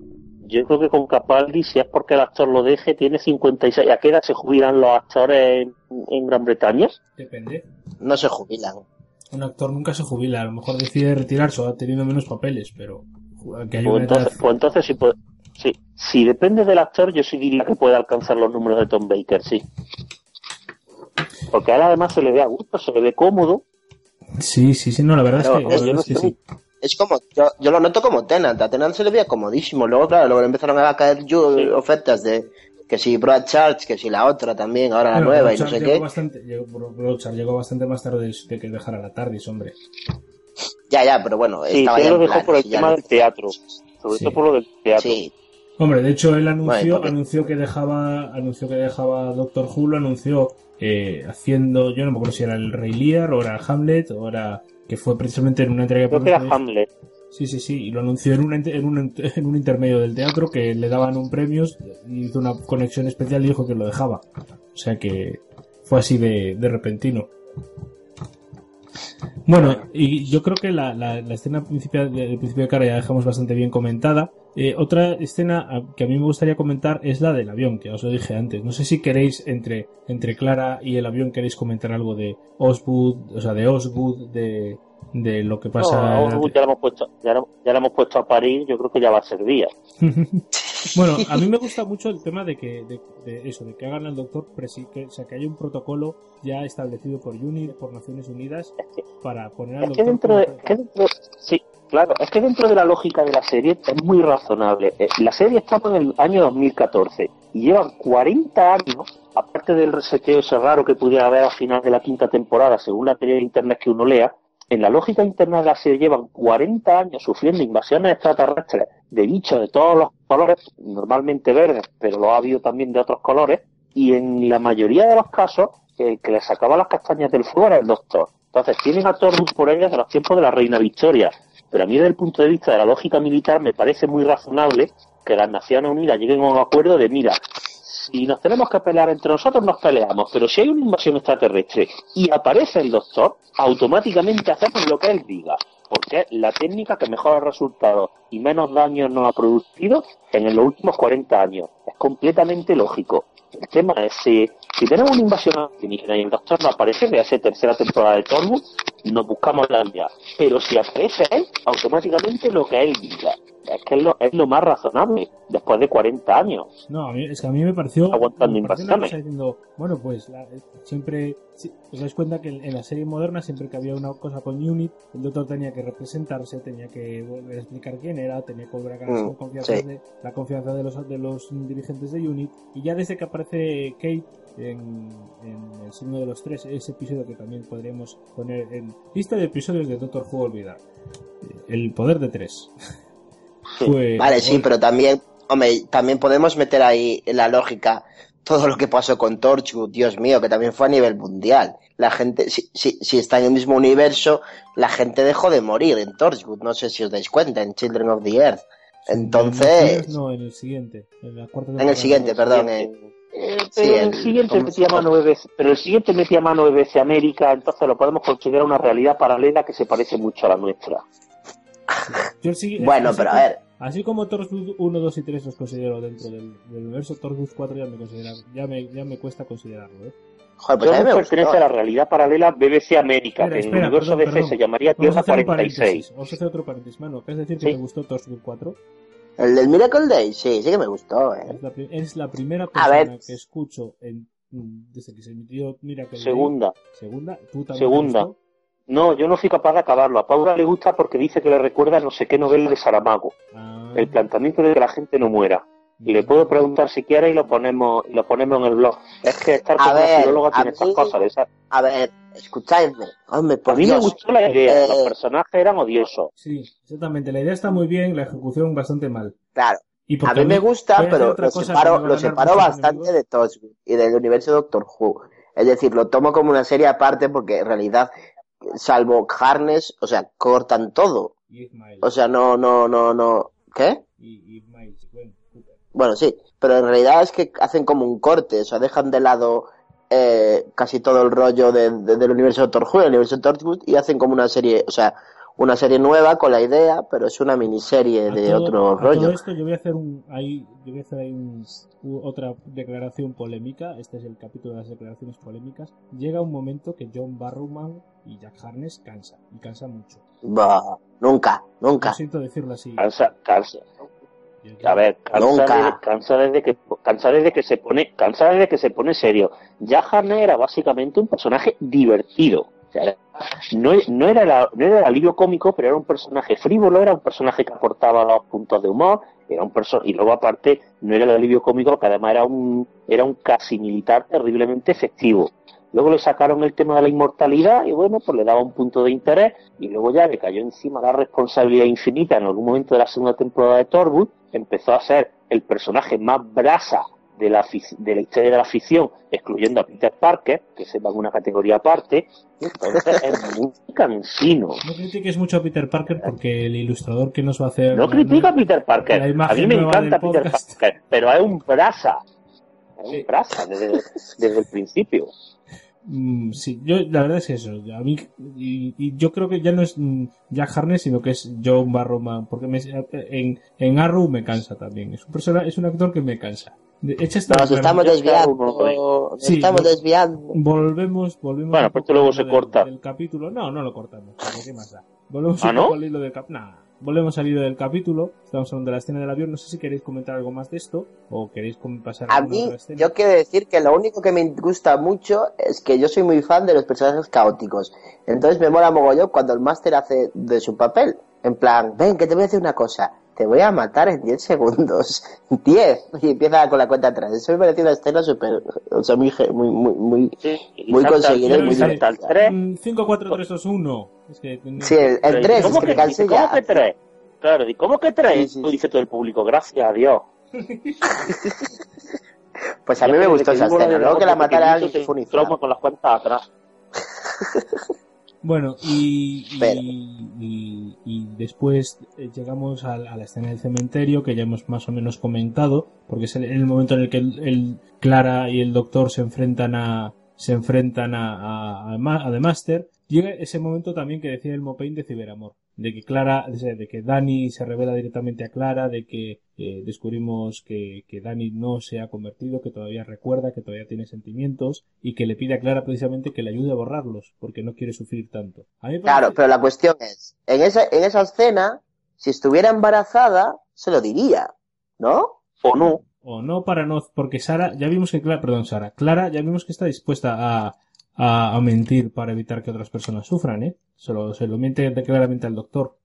Yo creo que con Capaldi si es porque el actor lo deje tiene 56 ¿a qué edad se jubilan los actores en, en Gran Bretaña? Depende. No se jubilan. Un actor nunca se jubila, a lo mejor decide retirarse o ha tenido menos papeles, pero que hay Pues una entonces, edad- pues entonces sí, puede- sí. Si depende del actor, yo sí diría que puede alcanzar los números de Tom Baker, sí. Porque a él además se le ve a gusto, se le ve cómodo. Sí, sí, sí, no, la verdad Pero es que, es- que sí. Es como, yo, yo lo noto como Tennant. A Tennant se le veía comodísimo. Luego, claro, luego le empezaron a caer yo- Sí. ofertas de que si Brad Charles, que si la otra también, ahora la nueva y no sé llegó qué. Bastante, llegó, llegó bastante más tarde de, que dejara la TARDIS, hombre. Ya, ya, pero bueno, Sí, estaba ya él lo dejó por el tema no- del teatro. Sobre Sí. todo por lo del teatro. Sí, Hombre, de hecho él anunció, Bueno, anunció que dejaba, anunció que dejaba Doctor Who, lo anunció eh, haciendo, yo no me acuerdo si era el Rey Lear o era el Hamlet o era que fue precisamente en una entrega Creo que era. Hamlet. Sí, sí, sí, y lo anunció en un, en, un, en un intermedio del teatro que le daban un premio y hizo una conexión especial y dijo que lo dejaba. O sea que fue así de, de repentino. Bueno, y yo creo que la, la, la escena principal del principio de cara ya dejamos bastante bien comentada. Eh, otra escena a- que a mí me gustaría comentar es la del avión, que os lo dije antes. No sé si queréis, entre, entre Clara y el avión, queréis comentar algo de Oswood, o sea, de Oswood, de, de lo que pasa. No, a Osgood ya lo hemos puesto, ya lo, ya lo hemos puesto a parir, yo creo que ya va a ser día. bueno, a mí me gusta mucho el tema de que de, de eso, de que hagan al doctor presi, que, o sea, que haya un protocolo ya establecido por UNI, por Naciones Unidas, para poner al Es que doctor. dentro de, que dentro- sí, claro, es que dentro de la lógica de la serie es muy razonable. Eh, La serie estamos en el año 2014 y llevan 40 años, aparte del reseteo ese raro que pudiera haber al final de la quinta temporada, según la teoría de internet que uno lea, en la lógica interna de la serie llevan 40 años sufriendo invasiones extraterrestres de bichos de todos los colores, normalmente verdes, pero lo ha habido también de otros colores, y en la mayoría de los casos el que le sacaba las castañas del fuego era el doctor. Entonces tienen a por ellas de los tiempos de la reina Victoria. Pero a mí desde el punto de vista de la lógica militar me parece muy razonable que las Naciones Unidas lleguen a un acuerdo de, mira, si nos tenemos que pelear entre nosotros, nos peleamos, pero si hay una invasión extraterrestre y aparece el doctor, automáticamente hacemos lo que él diga, porque es la técnica que mejor resultados y menos daños nos ha producido en los últimos 40 años. Es completamente lógico. El tema es si, si tenemos una invasión alienígena y el doctor no aparece, de hace tercera temporada de Tormund, nos buscamos la vía. Pero si aparece él, automáticamente lo que él diga. Es que es lo, es lo más razonable, después de 40 años. No, a mí, es que a mí me pareció. Aguantando me pareció invasiones. diciendo, bueno, pues la- siempre. si- os dais cuenta que en, en la serie moderna, siempre que había una cosa con Unit, el doctor tenía que representarse, tenía que volver a explicar quién era, tenía que volver a ganar Mm, la confianza, sí. de, la confianza de los, de los dirigentes de Unit. Y ya desde que aparece Kate en, en el signo de los tres, ese episodio que también podríamos poner en lista de episodios de Doctor Who olvidar. El poder de tres. Fue- Vale, sí, pero también, hombre, también podemos meter ahí en la lógica todo lo que pasó con Torchwood, Dios mío, que también fue a nivel mundial. La gente, si, si, si está en el mismo universo, la gente dejó de morir en Torchwood, no sé si os dais cuenta, en Children of the Earth. Entonces, No, en el siguiente. En, la cuarta en el siguiente, perdón, en, Eh, Sí, pero el, el- siguiente ¿cómo metía mano de veces, pero el siguiente metía mano América, entonces lo podemos considerar una realidad paralela que se parece mucho a la nuestra. Yo sigui- Bueno, pero a ver. Así como Torchwood 1, 2 y 3 los considero dentro del, del universo, Torchwood 4 ya me, considera, ya me, ya me cuesta considerarlo. ¿eh? joder, pues mí me pertenece a la realidad paralela BBC América, Espera, que en el universo perdón, DC perdón. se llamaría Tierra hacer un 46. paréntesis. Vamos a hacer otro paréntesis, mano. ¿Qué es decir que Sí. me gustó Torchwood 4? El del Miracle Day, sí, sí que me gustó, eh. Es la, es la primera A persona ver. que escucho en, mm, desde que se emitió Mira que Segunda. Segunda. ¿Tú también te Segunda. No, yo no fui capaz de acabarlo. A Paula le gusta porque dice que le recuerda a no sé qué novela de Saramago. Ah, El planteamiento de que la gente no muera. Y le puedo preguntar si quiere y lo ponemos y lo ponemos en el blog. Es que estar con una filóloga tiene estas cosas. esas- A ver, escuchadme, hombre, por A mí Dios. me gustó la idea. Eh, Los personajes eran odiosos. Sí, exactamente. La idea está muy bien, la ejecución bastante mal. Claro, Y a porque mí me gusta, pero lo separo, lo bastante enemigos. de Torchwood y del universo Doctor Who. Es decir, lo tomo como una serie aparte porque en realidad, salvo Harness, o sea, cortan todo. O sea, no, no, no, no. ¿Qué? Bueno, sí, pero en realidad es que hacen como un corte, o sea, dejan de lado eh, casi todo el rollo de- de- del universo Doctor Who, el universo Torchwood, y hacen como una serie, o sea, una serie nueva con la idea, pero es una miniserie A de todo- otro a rollo. todo esto yo voy a hacer un ahí yo voy a hacer ahí un- u- otra declaración polémica este es el capítulo de las declaraciones polémicas llega un momento que John Barrowman y Jack Harness cansa y cansa mucho Bah, nunca, nunca. Lo siento decirlo así Cansa, cansa. A ver, cansa, cansa desde que cansa desde que se pone, cansa desde que se pone serio. Ya Harness era básicamente un personaje divertido. O sea, era- no, no era no era el alivio cómico, pero era un personaje frívolo, era un personaje que aportaba los puntos de humor, era un perso y luego aparte no era el alivio cómico, que además era un era un casi militar terriblemente efectivo. Luego le sacaron el tema de la inmortalidad y bueno, pues le daba un punto de interés y luego ya le cayó encima la responsabilidad infinita en algún momento de la segunda temporada de Torwood, empezó a ser el personaje más brasa de la, de la historia de la ficción, excluyendo a Peter Parker, que se va en una categoría aparte, entonces es muy cansino. no critiques mucho a Peter Parker porque el ilustrador que nos va a hacer No critica a Peter Parker, a mí me encanta Peter. Parker, pero es un brasa, es Sí. un brasa desde, desde el principio. Mm, sí, yo la verdad es eso. A mí y, y yo creo que ya no es mm, Jack Harness, sino que es John Barrowman, porque me- en, en Arrow me cansa también. Es un persona, es un actor que me cansa. Nos estamos desviando, nos Sí, estamos desviando. Volvemos, volvemos. Bueno, esto luego se corta. Del, capítulo. No, no lo cortamos. ¿Qué más da? Volvemos ¿Ah, un no? al hilo del capítulo. volvemos al hilo del capítulo. Estamos hablando de la escena del avión. No sé si queréis comentar algo más de esto o queréis pasar a A mí, otra escena. yo quiero decir que lo único que me gusta mucho es que yo soy muy fan de los personajes caóticos. Entonces me mola mogollón cuando el máster hace de su papel. En plan, ven, que te voy a decir una cosa. Te voy a matar en 10 segundos. 10. Y empieza con la cuenta atrás. Eso me pareció una escena súper, o sea, muy, muy, muy, muy, Sí, Muy conseguido y muy 3. Mm, 5, 4, 3, 2, 1. Es que tenía- Sí, el, el 3 es ¿Cómo que que, me cansé ¿cómo ya. que tres? Claro, ¿y cómo que tres? Sí, sí, sí. Dice todo el público, gracias a Dios. Pues a mí me gustó esa escena, luego que la matara alguien que fue un trauma con las cuentas atrás. Bueno, y, y, y- y después eh, llegamos a, la a la escena del cementerio que ya hemos más o menos comentado, porque es el, el momento en el que el, el Clara y el Doctor se enfrentan a se enfrentan a, a, a The Master. Llega ese momento también que decía el Mopain de Ciberamor, de que Clara, de que Dani se revela directamente a Clara, de que eh, descubrimos que, que Dani no se ha convertido, que todavía recuerda, que todavía tiene sentimientos y que le pide a Clara precisamente que le ayude a borrarlos porque no quiere sufrir tanto. A mí me Claro, parece- pero la cuestión es, en esa, en esa escena, si estuviera embarazada, se lo diría, ¿no? O no. o no para no porque Sara ya vimos que Clara perdón Sara Clara ya vimos que está dispuesta a, a, a mentir para evitar que otras personas sufran eh se lo, se lo miente claramente al doctor.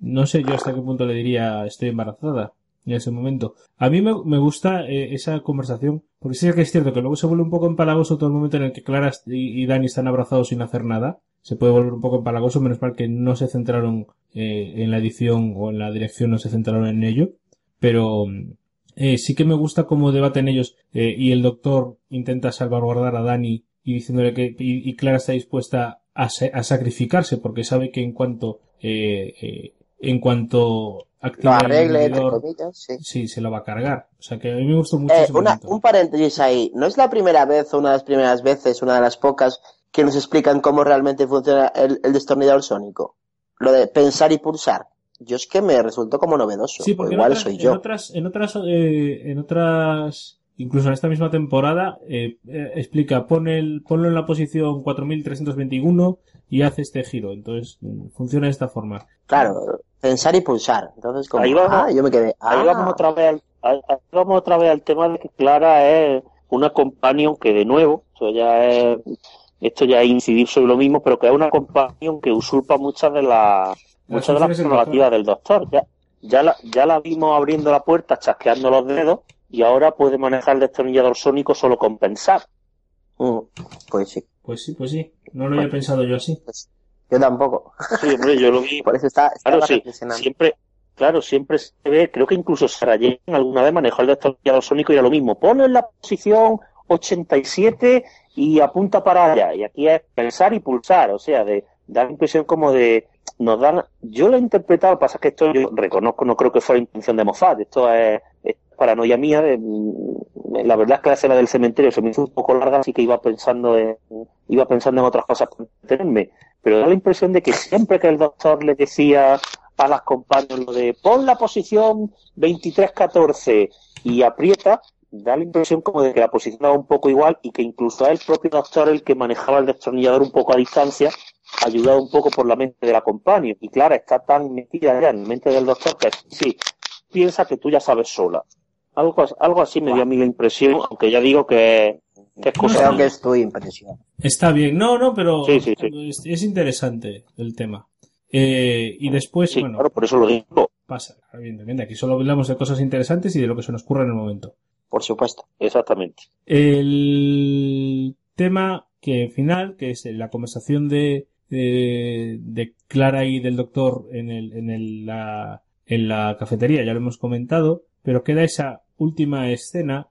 No sé yo hasta qué punto le diría estoy embarazada en ese momento a mí me, me gusta eh, esa conversación porque sí que es cierto que luego se vuelve un poco empalagoso todo el momento en el que Clara y, Dani están abrazados sin hacer nada. Se puede volver un poco empalagoso menos mal que no se centraron eh, en la edición o en la dirección no se centraron en ello. Pero eh, sí que me gusta cómo debaten ellos eh, y el doctor intenta salvaguardar a Dani y diciéndole que y, y Clara está dispuesta a, a sacrificarse porque sabe que en cuanto eh, eh, en cuanto Lo arregle, entre inhibidor, comillas, sí. sí se lo va a cargar o sea que a mí me gustó mucho Eh, ese una, momento. un paréntesis ahí. ¿No es la primera vez o una de las primeras veces, una de las pocas, que nos explican cómo realmente funciona el, el destornillador sónico? Lo de pensar y pulsar. Yo es que me resultó como novedoso. Sí, porque en igual otras, soy en yo. otras, en otras, eh, en otras, incluso en esta misma temporada, eh, eh, explica, pone el, ponlo en la posición 4321 y hace este giro. Entonces, mm, funciona de esta forma. Claro, pensar y pulsar. Entonces, como, Ahí vamos. ah, yo me quedé. Ahí ah. vamos otra vez al, ahí- ahí vamos otra vez al tema de que Clara es una companion que de nuevo, esto ya es, esto ya es incidir sobre lo mismo, pero que es una companion que usurpa muchas de las muchas de las prerrogativas del doctor. Ya, ya la, ya la vimos abriendo la puerta, chasqueando los dedos, y ahora puede manejar el destornillador sónico solo con pensar. Mm, pues sí. Pues sí, pues sí. No lo había pensado yo así. Pues, yo tampoco. Sí, hombre, yo lo vi. Por eso está, Claro, sí. Siempre, claro, siempre se ve, creo que incluso Sarah Jane alguna vez manejó el destornillador sónico y era lo mismo. Ponlo en la posición 87 y apunta para allá. Y aquí es pensar y pulsar, o sea, de dar la impresión como de nos dan, yo lo he interpretado, pasa que esto yo reconozco, no creo que fuera intención de Moffat, esto es, es paranoia mía, de, la verdad es que la escena del cementerio se me hizo un poco larga, así que iba pensando en, iba pensando en otras cosas para entretenerme, pero da la impresión de que siempre que el doctor le decía a las compañeras lo de pon la posición 23-14 y aprieta, da la impresión como de que la posición daba un poco igual y que incluso es el propio doctor el que manejaba el destornillador un poco a distancia, ayudado un poco por la mente de la compañía. Y claro, está tan metida ya en la mente del doctor que sí, piensa que tú ya sabes sola. Algo, algo así me dio a mí la impresión, aunque ya digo que, que es cosa Creo mía. que es tu impresión. Está bien. No, no, pero Sí, sí, sí. Es, es interesante el tema. Eh, y después, Sí, bueno, claro, por eso lo digo. pasa. Evidentemente, aquí solo hablamos de cosas interesantes y de lo que se nos ocurre en el momento. Por supuesto. Exactamente. El tema que final, que es la conversación de, de, de Clara y del doctor en, el, en, el, la, en la cafetería, ya lo hemos comentado, pero queda esa última escena,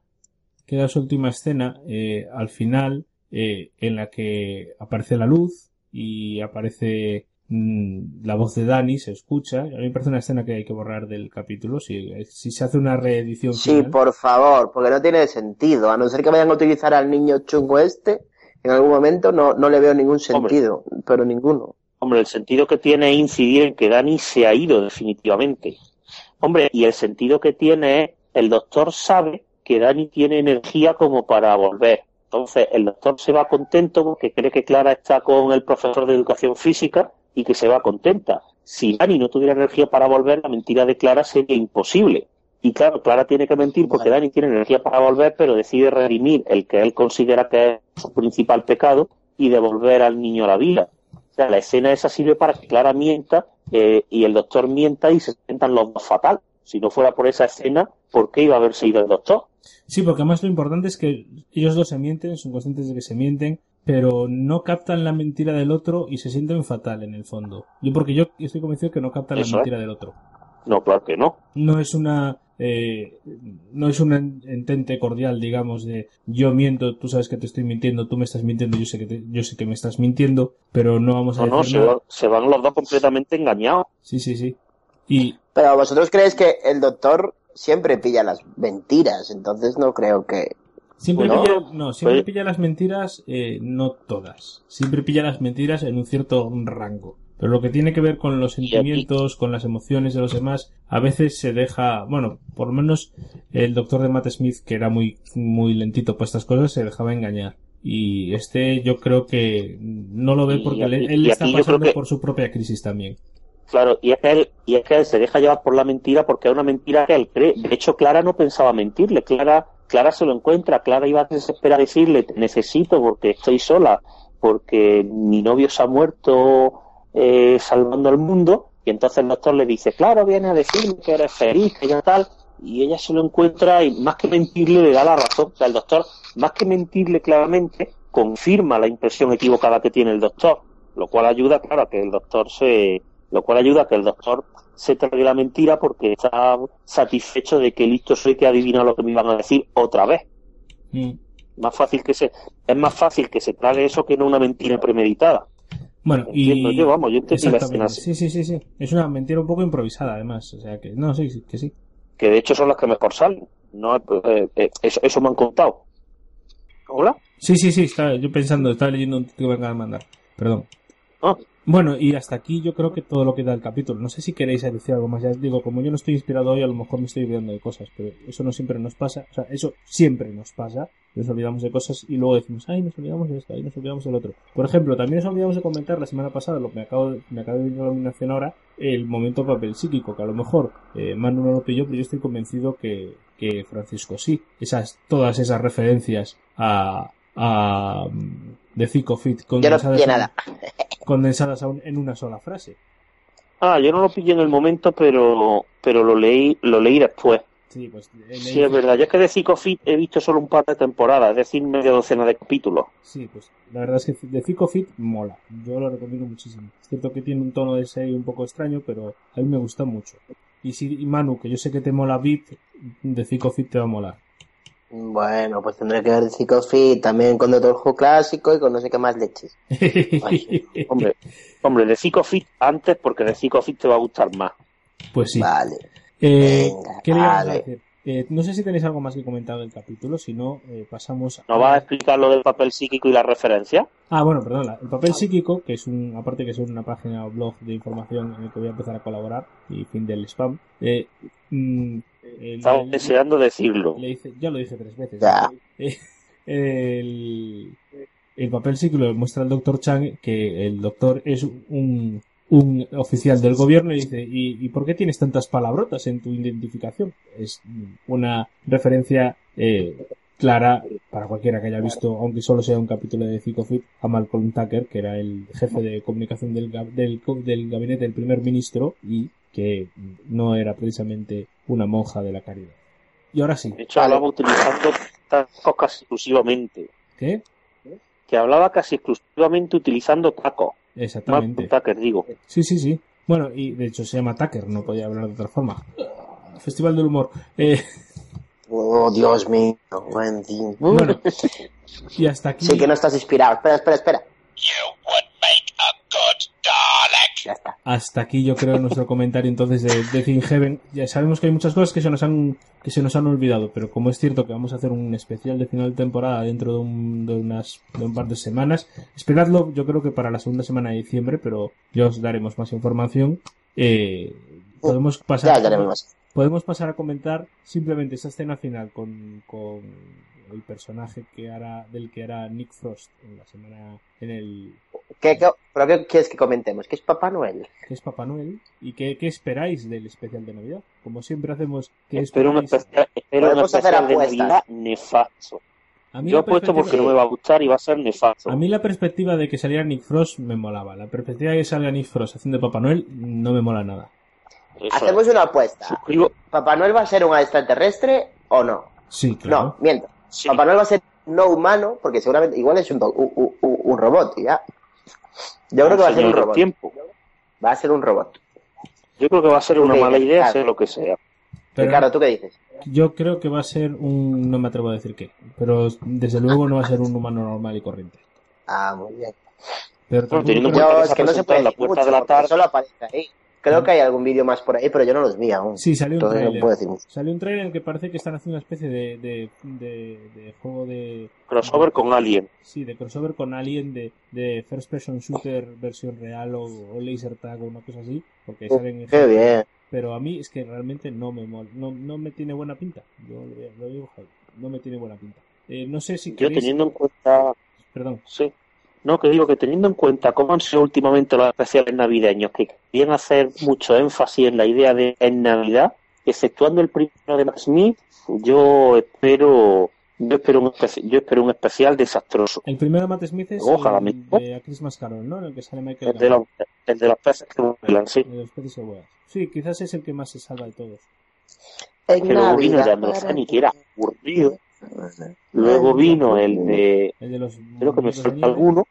queda esa última escena eh, al final eh, en la que aparece la luz y aparece mm, la voz de Dani, se escucha. A mí me parece una escena que hay que borrar del capítulo. Si, si se hace una reedición Sí, final. por favor, porque no tiene sentido. A no ser que vayan a utilizar al niño chungo este, en algún momento no, no le veo ningún sentido, pero ninguno. Hombre, el sentido que tiene es incidir en que Dani se ha ido definitivamente. Hombre, y el sentido que tiene es, el doctor sabe que Dani tiene energía como para volver. Entonces, el doctor se va contento porque cree que Clara está con el profesor de educación física y que se va contenta. Si Dani no tuviera energía para volver, la mentira de Clara sería imposible. Y claro, Clara tiene que mentir porque Dani tiene energía para volver, pero decide redimir el que él considera que es su principal pecado y devolver al niño a la vida. O sea, la escena esa sirve para que Clara mienta eh, y el doctor mienta y se sientan los dos fatal. Si no fuera por esa escena, ¿por qué iba a haberse ido el doctor? Sí, porque además lo importante es que ellos dos se mienten, son conscientes de que se mienten, pero no captan la mentira del otro y se sienten fatal en el fondo. Yo porque yo estoy convencido que no captan Eso la es. mentira del otro. No, claro que no. No es una eh, no es un en- entente cordial, digamos, de yo miento, tú sabes que te estoy mintiendo, tú me estás mintiendo, yo sé que te- yo sé que me estás mintiendo, pero no vamos a No, no, se, van- se van los dos completamente engañados. Sí, sí, sí. Y Pero vosotros creéis que el doctor siempre pilla las mentiras, entonces no creo que... siempre ¿No? pilla, no, siempre Pues- pilla las mentiras, eh, no todas. Siempre pilla las mentiras en un cierto rango. Pero lo que tiene que ver con los sentimientos, con las emociones de los demás, a veces se deja, bueno, por lo menos el doctor de Matt Smith, que era muy, muy lentito para estas cosas, se dejaba engañar. Y este yo creo que no lo ve Y porque él y está pasando que- por su propia crisis también. Claro, y es que él, y es que él se deja llevar por la mentira porque es una mentira que él cree. De hecho, Clara no pensaba mentirle. Clara, Clara se lo encuentra. Clara iba a desesperar a decirle, "Te necesito porque estoy sola, porque mi novio se ha muerto eh, salvando al mundo. Y entonces el doctor le dice, claro, viene a decirme que eres feliz, que ya tal. Y ella se lo encuentra y más que mentirle le da la razón. O sea, el doctor, más que mentirle claramente, confirma la impresión equivocada que tiene el doctor. Lo cual ayuda, claro, a que el doctor se, lo cual ayuda a que el doctor se trague la mentira porque está satisfecho de que listo soy que adivina lo que me iban a decir otra vez. Mm. Más fácil que se, es más fácil que se trague eso que no una mentira premeditada. Bueno, Entiendo y... yo, vamos, yo la. Sí, sí, sí, sí. Es una mentira un poco improvisada, además. O sea que, no, sí, sí, que sí. Que de hecho son las que mejor salen. No, eh, eh, eso, eso me han contado. ¿Hola? Sí, sí, sí, estaba yo pensando, estaba leyendo un título que me acaban de mandar. Perdón. Ah. Bueno, y hasta aquí yo creo que todo lo que da el capítulo. No sé si queréis decir algo más. Ya os digo, como yo no estoy inspirado hoy, a lo mejor me estoy olvidando de cosas, pero eso no siempre nos pasa. O sea, eso siempre nos pasa. Nos olvidamos de cosas y luego decimos, ay, nos olvidamos de esto, ay, nos olvidamos del otro. Por ejemplo, también nos olvidamos de comentar la semana pasada, lo que me acabo de, me acaba de venir a la iluminación ahora, el momento papel psíquico, que a lo mejor eh, Manu no lo pilló, pero yo estoy convencido que, que Francisco sí. Esas, todas esas referencias a, a mm, de Fit Yo no pillé nada. condensadas a un- en una sola frase. Ah, yo no lo pillé en el momento, pero, pero lo leí, lo leí después. Sí, pues eh, Sí, es verdad. Yo es que de Fit he visto solo un par de temporadas, es decir, media docena de capítulos. Sí, pues la verdad es que de Fit mola. Yo lo recomiendo muchísimo. Es cierto que tiene un tono de serie un poco extraño, pero a mí me gusta mucho. Y si y Manu, que yo sé que te mola Beat, de Fit te va a molar. Bueno, pues tendré que ver Fit también con Doctor Who clásico y con no sé qué más leches. Hombre, hombre, de Fit antes porque de Fit te va a gustar más. Pues sí. Vale. Eh, Venga, ¿Qué le íbamos a vale. decir? Eh, no sé si tenéis algo más que comentar del capítulo, si no, eh, pasamos ¿No vas a explicar lo del papel psíquico y la referencia? Ah, bueno, perdón, el papel psíquico, que es un, aparte que es una página o blog de información en el que voy a empezar a colaborar, y fin del spam, eh, mm, Estaba deseando decirlo. le dice, ya lo dije tres veces. Ya. Eh, el, el papel psíquico lo muestra el doctor Chang, que el doctor es un, un oficial del gobierno y dice, ¿y, ¿y por qué tienes tantas palabrotas en tu identificación? Es una referencia eh, clara para cualquiera que haya visto, aunque solo sea un capítulo de Fit, a Malcolm Tucker, que era el jefe de comunicación del, del, del gabinete del primer ministro y que no era precisamente una monja de la caridad. Y ahora sí, De hecho, hablaba utilizando tacos casi exclusivamente. ¿qué? Que hablaba casi exclusivamente utilizando tacos. Exactamente. Tucker, digo. Sí, sí, sí. Bueno, y de hecho se llama Tucker, no podía hablar de otra forma. Festival del humor. Eh, Oh, Dios mío. buen día. bueno, y hasta aquí. Sí que no estás inspirado. Espera, espera, espera. Ya está. Hasta aquí yo creo nuestro comentario entonces de, de Thin Heaven. Ya sabemos que hay muchas cosas que se nos han que se nos han olvidado, pero como es cierto que vamos a hacer un especial de final de temporada dentro de un, de unas de un par de semanas, esperadlo yo creo que para la segunda semana de diciembre, pero ya os daremos más información. Eh, podemos pasar Ya, ya podemos pasar a comentar simplemente esa escena final con, con el personaje que hará del que hará Nick Frost en la semana en el ¿Qué, qué, ¿Pero qué quieres que comentemos? ¿Qué es Papá Noel? que es Papá Noel y qué, qué esperáis del especial de Navidad como siempre hacemos ¿qué Espero un especial, espero un especial de. Navidad nefasto. a mí, Yo apuesto porque no me va a gustar y va a ser nefasto. a mí la perspectiva de que saliera Nick Frost me molaba la perspectiva de que salga Nick Frost haciendo Papá Noel no me mola nada Eso Hacemos es. una apuesta. Suscribo. ¿Papá Noel va a ser un extraterrestre o no? sí claro No, miento. Sí. Papá Noel va a ser no humano, porque seguramente igual es un, un, un- un- robot, y ya. Yo creo que va a ser un robot. tiempo. Va a ser un robot. Yo creo que va a ser una Sí, mala idea claro. hacer lo que sea. Pero Ricardo, ¿tú qué dices? yo creo que va a ser un... No me atrevo a decir qué. Pero desde luego no va a ser un humano normal y corriente. Ah, muy bien. Pero Bueno, tampoco teniendo en cuenta que es que no se puede en la puerta mucho, de la tarde. solo aparece ahí. Creo que hay algún vídeo más por ahí, pero yo no los vi aún. Sí, salió un Entonces no trailer. puedo decir mucho. Salió un trailer en el que parece que están haciendo una especie de, de, de, de juego de... Crossover con Alien. Sí, de crossover con Alien de, de First Person Shooter versión real o, o Laser Tag o una cosa así. Porque salen Qué bien. Pero a mí es que realmente no me mol- no, no me tiene buena pinta. Yo lo, lo digo, no me tiene buena pinta. Eh, no sé si Yo queréis- teniendo en cuenta Perdón. Sí. No, que digo que teniendo en cuenta cómo han sido últimamente los especiales navideños, que querían hacer mucho énfasis en la idea de en Navidad, exceptuando el primero de Matt Smith, yo espero, yo espero un, espe- yo espero un especial desastroso. El primero de Matt Smith es Ojalá el de A Christmas Carol, ¿no? En el que sale Michael El de los, el de los peces que vuelan, sí. El de los peces que vuelan. Sí, quizás es el que más se salva de todos. En Que luego vino el de Navidad Androzani, que era aburrido. Luego vino el de, El de los creo que me nieve. alguno.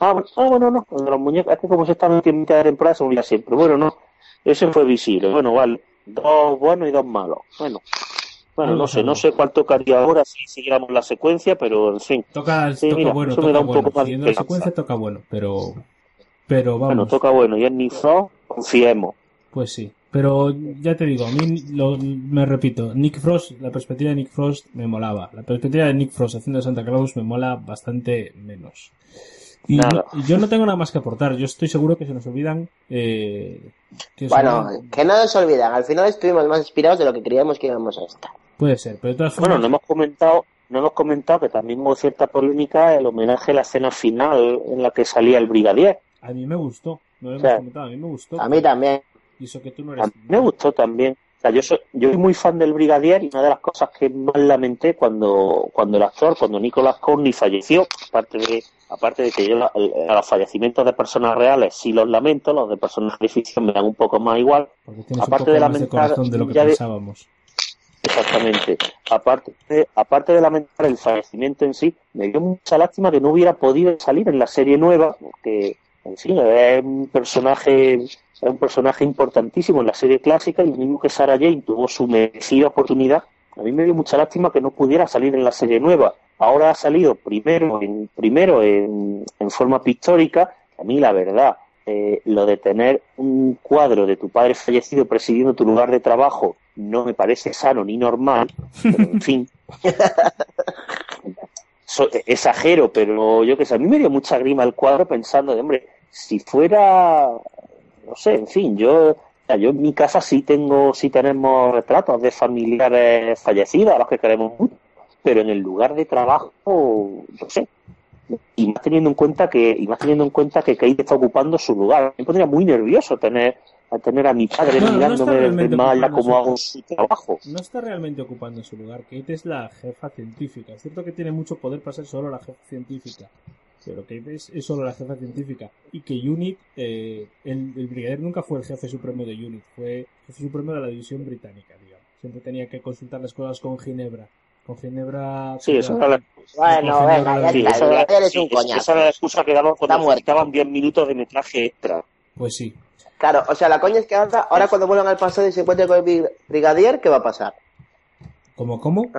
Ah, bueno, ah, bueno, no, de los muñecos, es que como se está metiendo en mitad de temporada se unía siempre. Bueno, no, ese fue visible. Bueno, vale, dos buenos y dos malos. Bueno, bueno, no sé, no sé cuál tocaría ahora si siguiéramos la secuencia, pero en fin. Toca, Sí, toca mira, bueno, eso me da un bueno. poco más de Siguiendo la esperanza. secuencia toca bueno, pero... Pero vamos, Bueno, toca bueno, y en Nick Frost, confiemos. pues sí. Pero ya te digo, a mí, lo- me repito, Nick Frost, la perspectiva de Nick Frost me molaba. La perspectiva de Nick Frost haciendo de Santa Claus me mola bastante menos. Y Nada. yo no tengo nada más que aportar. Yo estoy seguro que se nos olvidan... Eh, que Bueno, olvidan- que no nos olvidan. Al final estuvimos más inspirados de lo que creíamos que íbamos a estar. Puede ser, pero de todas Bueno, formas... no hemos comentado, no hemos comentado que también hubo cierta polémica el homenaje a la escena final en la que salía el brigadier. A mí me gustó. No lo O hemos sea, comentado, a mí me gustó. A mí también. Y eso que tú no A mí me gustó también. O sea, yo soy, yo soy muy fan del Brigadier y una de las cosas que más lamenté cuando, cuando el actor, cuando Nicolas Corny falleció, aparte de, aparte de que yo la- a los fallecimientos de personas reales sí los lamento, los de personas de ficción me dan un poco más igual. Aparte de lamentar de lo que ya pensábamos. Exactamente. Aparte de, aparte de lamentar el fallecimiento en sí, me dio mucha lástima que no hubiera podido salir en la serie nueva, porque, en fin, es un personaje, es un personaje importantísimo en la serie clásica y mismo que Sarah Jane tuvo su merecida oportunidad. A mí me dio mucha lástima que no pudiera salir en la serie nueva. Ahora ha salido primero en, primero en, en forma pictórica. A mí, la verdad, eh, lo de tener un cuadro de tu padre fallecido presidiendo tu lugar de trabajo no me parece sano ni normal, pero en fin. So- exagero, pero yo que sé, a mí me dio mucha grima el cuadro pensando de, hombre, si fuera, no sé, en fin, yo, yo en mi casa sí tengo, sí tenemos retratos de familiares fallecidos, a los que queremos mucho, pero en el lugar de trabajo, no sé, y más teniendo en cuenta que y más teniendo en cuenta que Kate está ocupando su lugar. Me pondría muy nervioso tener a tener a mi padre No, no está mirándome ocupando cómo su- hago su trabajo No está realmente ocupando su lugar. Kate es la jefa científica. Es cierto que tiene mucho poder para ser solo la jefa científica. Pero Kate es, es solo la jefa científica. Y que Unit, eh, el, el brigadier nunca fue el jefe supremo de Unit. Fue jefe supremo de la división británica, digamos. Siempre tenía que consultar las cosas con Ginebra. Con Ginebra... sí eso era la, Bueno, venga, ya Ginebra- sí, está. esa El era, sí, un esa coñazo. era la excusa que daban cuando necesitaban 10 minutos de metraje extra Pues sí. Claro, o sea, la coña es que ahora, ahora cuando vuelvan al pasado y se encuentren con el bri- brigadier, ¿qué va a pasar? ¿Cómo, cómo?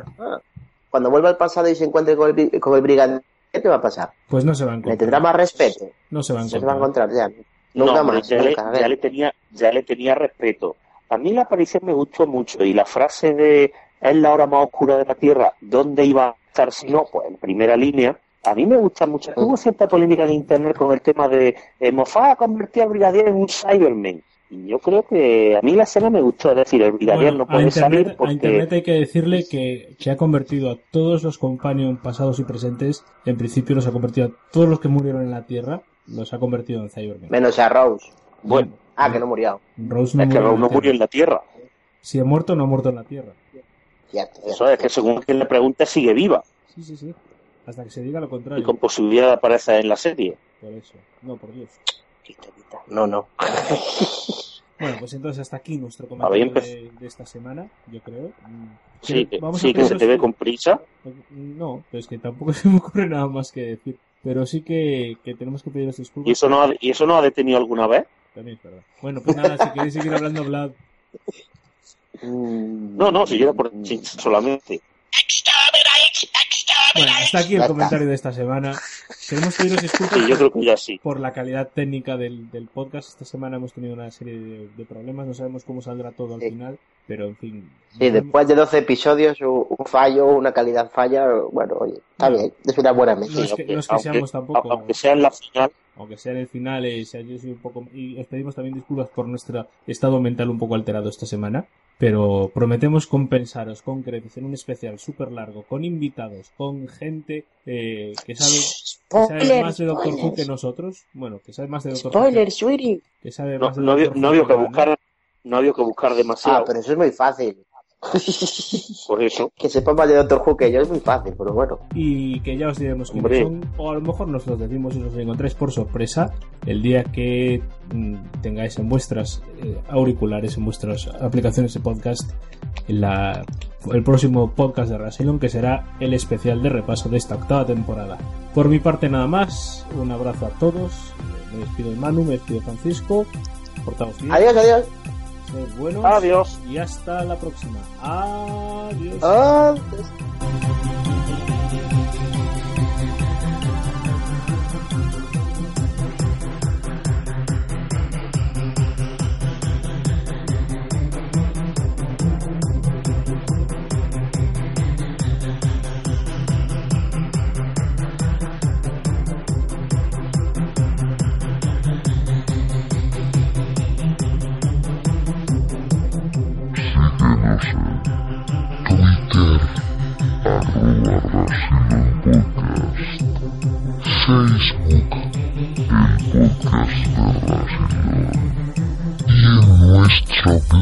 Cuando vuelva al pasado y se encuentre con el, con el brigadier, ¿qué va a pasar? Pues no se va a ¿Le encontrar. tendrá más respeto? No se va a No se va a encontrar. encontrar ya. No, Nunca hombre, más. ya, le, nunca, ya le tenía ya le tenía respeto a mí la aparición me gustó mucho y la frase de es la hora más oscura de la tierra ¿dónde iba a estar si no? pues en primera línea a mí me gusta mucho hubo cierta polémica en internet con el tema de eh, Moffat ha convertido al brigadier en un Cyberman y yo creo que a mí la escena me gustó es decir el brigadier Bueno, no a, puede internet, salir a Internet hay que decirle que, que ha convertido a todos los companions pasados y presentes, en principio los ha convertido a todos los que murieron en la Tierra, los ha convertido en Cybermen. Menos a Rose. bueno Ah, que no murió. Rose no es que murió en no la murió en Tierra. la tierra Si ha muerto, no ha muerto en la Tierra. Eso es que según quien le pregunte sigue viva Sí, sí, sí. Hasta que se diga lo y contrario. con posibilidad de aparecer en la serie Por eso. No, por Dios. No, no. Bueno, pues entonces hasta aquí nuestro comentario empe- de, de esta semana, yo creo. Mm, sí, a sí que se te ve con prisa No, pero es que tampoco se me ocurre nada más que decir. Pero sí que, que tenemos que pediros disculpas. ¿Y eso no ha, y eso no ha detenido alguna vez? También es verdad. Bueno, pues nada, si queréis seguir hablando, Vlad. No, no, si yo era por solamente. Bueno, hasta aquí el comentario de esta semana. Queremos pediros disculpas Sí, yo creo que ya sí. por la calidad técnica del, del podcast. Esta semana hemos tenido una serie de, de problemas, no sabemos cómo saldrá todo al Sí. final, pero en fin. Sí, después de 12 episodios, un fallo, una calidad falla, bueno, oye, está bien, es una buena No mezcla. es que, no es que Aunque- seamos tampoco, Aunque sea en la final, aunque sea en el final, eh, se haya sido un poco. Y os pedimos también disculpas por nuestro estado mental un poco alterado esta semana, pero prometemos compensaros con creces en un especial súper largo, con invitados, con gente eh, que sabe, que sabe Spoiler, más de Doctor Who que nosotros. Bueno, que sabe más de Doctor Who. Spoiler, sweetie. Que sabe no, más de no había, Doctor no Who había que Ana. No había que buscar demasiado. Ah, pero eso es muy fácil. Por eso. que sepa más de Doctor Who que yo es muy fácil, pero bueno. y que ya os diremos quiénes Hombre. son, o a lo mejor nos los decimos y os encontráis por sorpresa el día que mm, tengáis en vuestras eh, auriculares, en vuestras aplicaciones de podcast, en la, el próximo podcast de Rasilon, que será el especial de repaso de esta octava temporada. Por mi parte nada más, un abrazo a todos, me despido de Manu, me despido de Francisco, portaos bien, Adiós, adiós. Sed buenos Adiós. y hasta la próxima. Adiós. Adiós.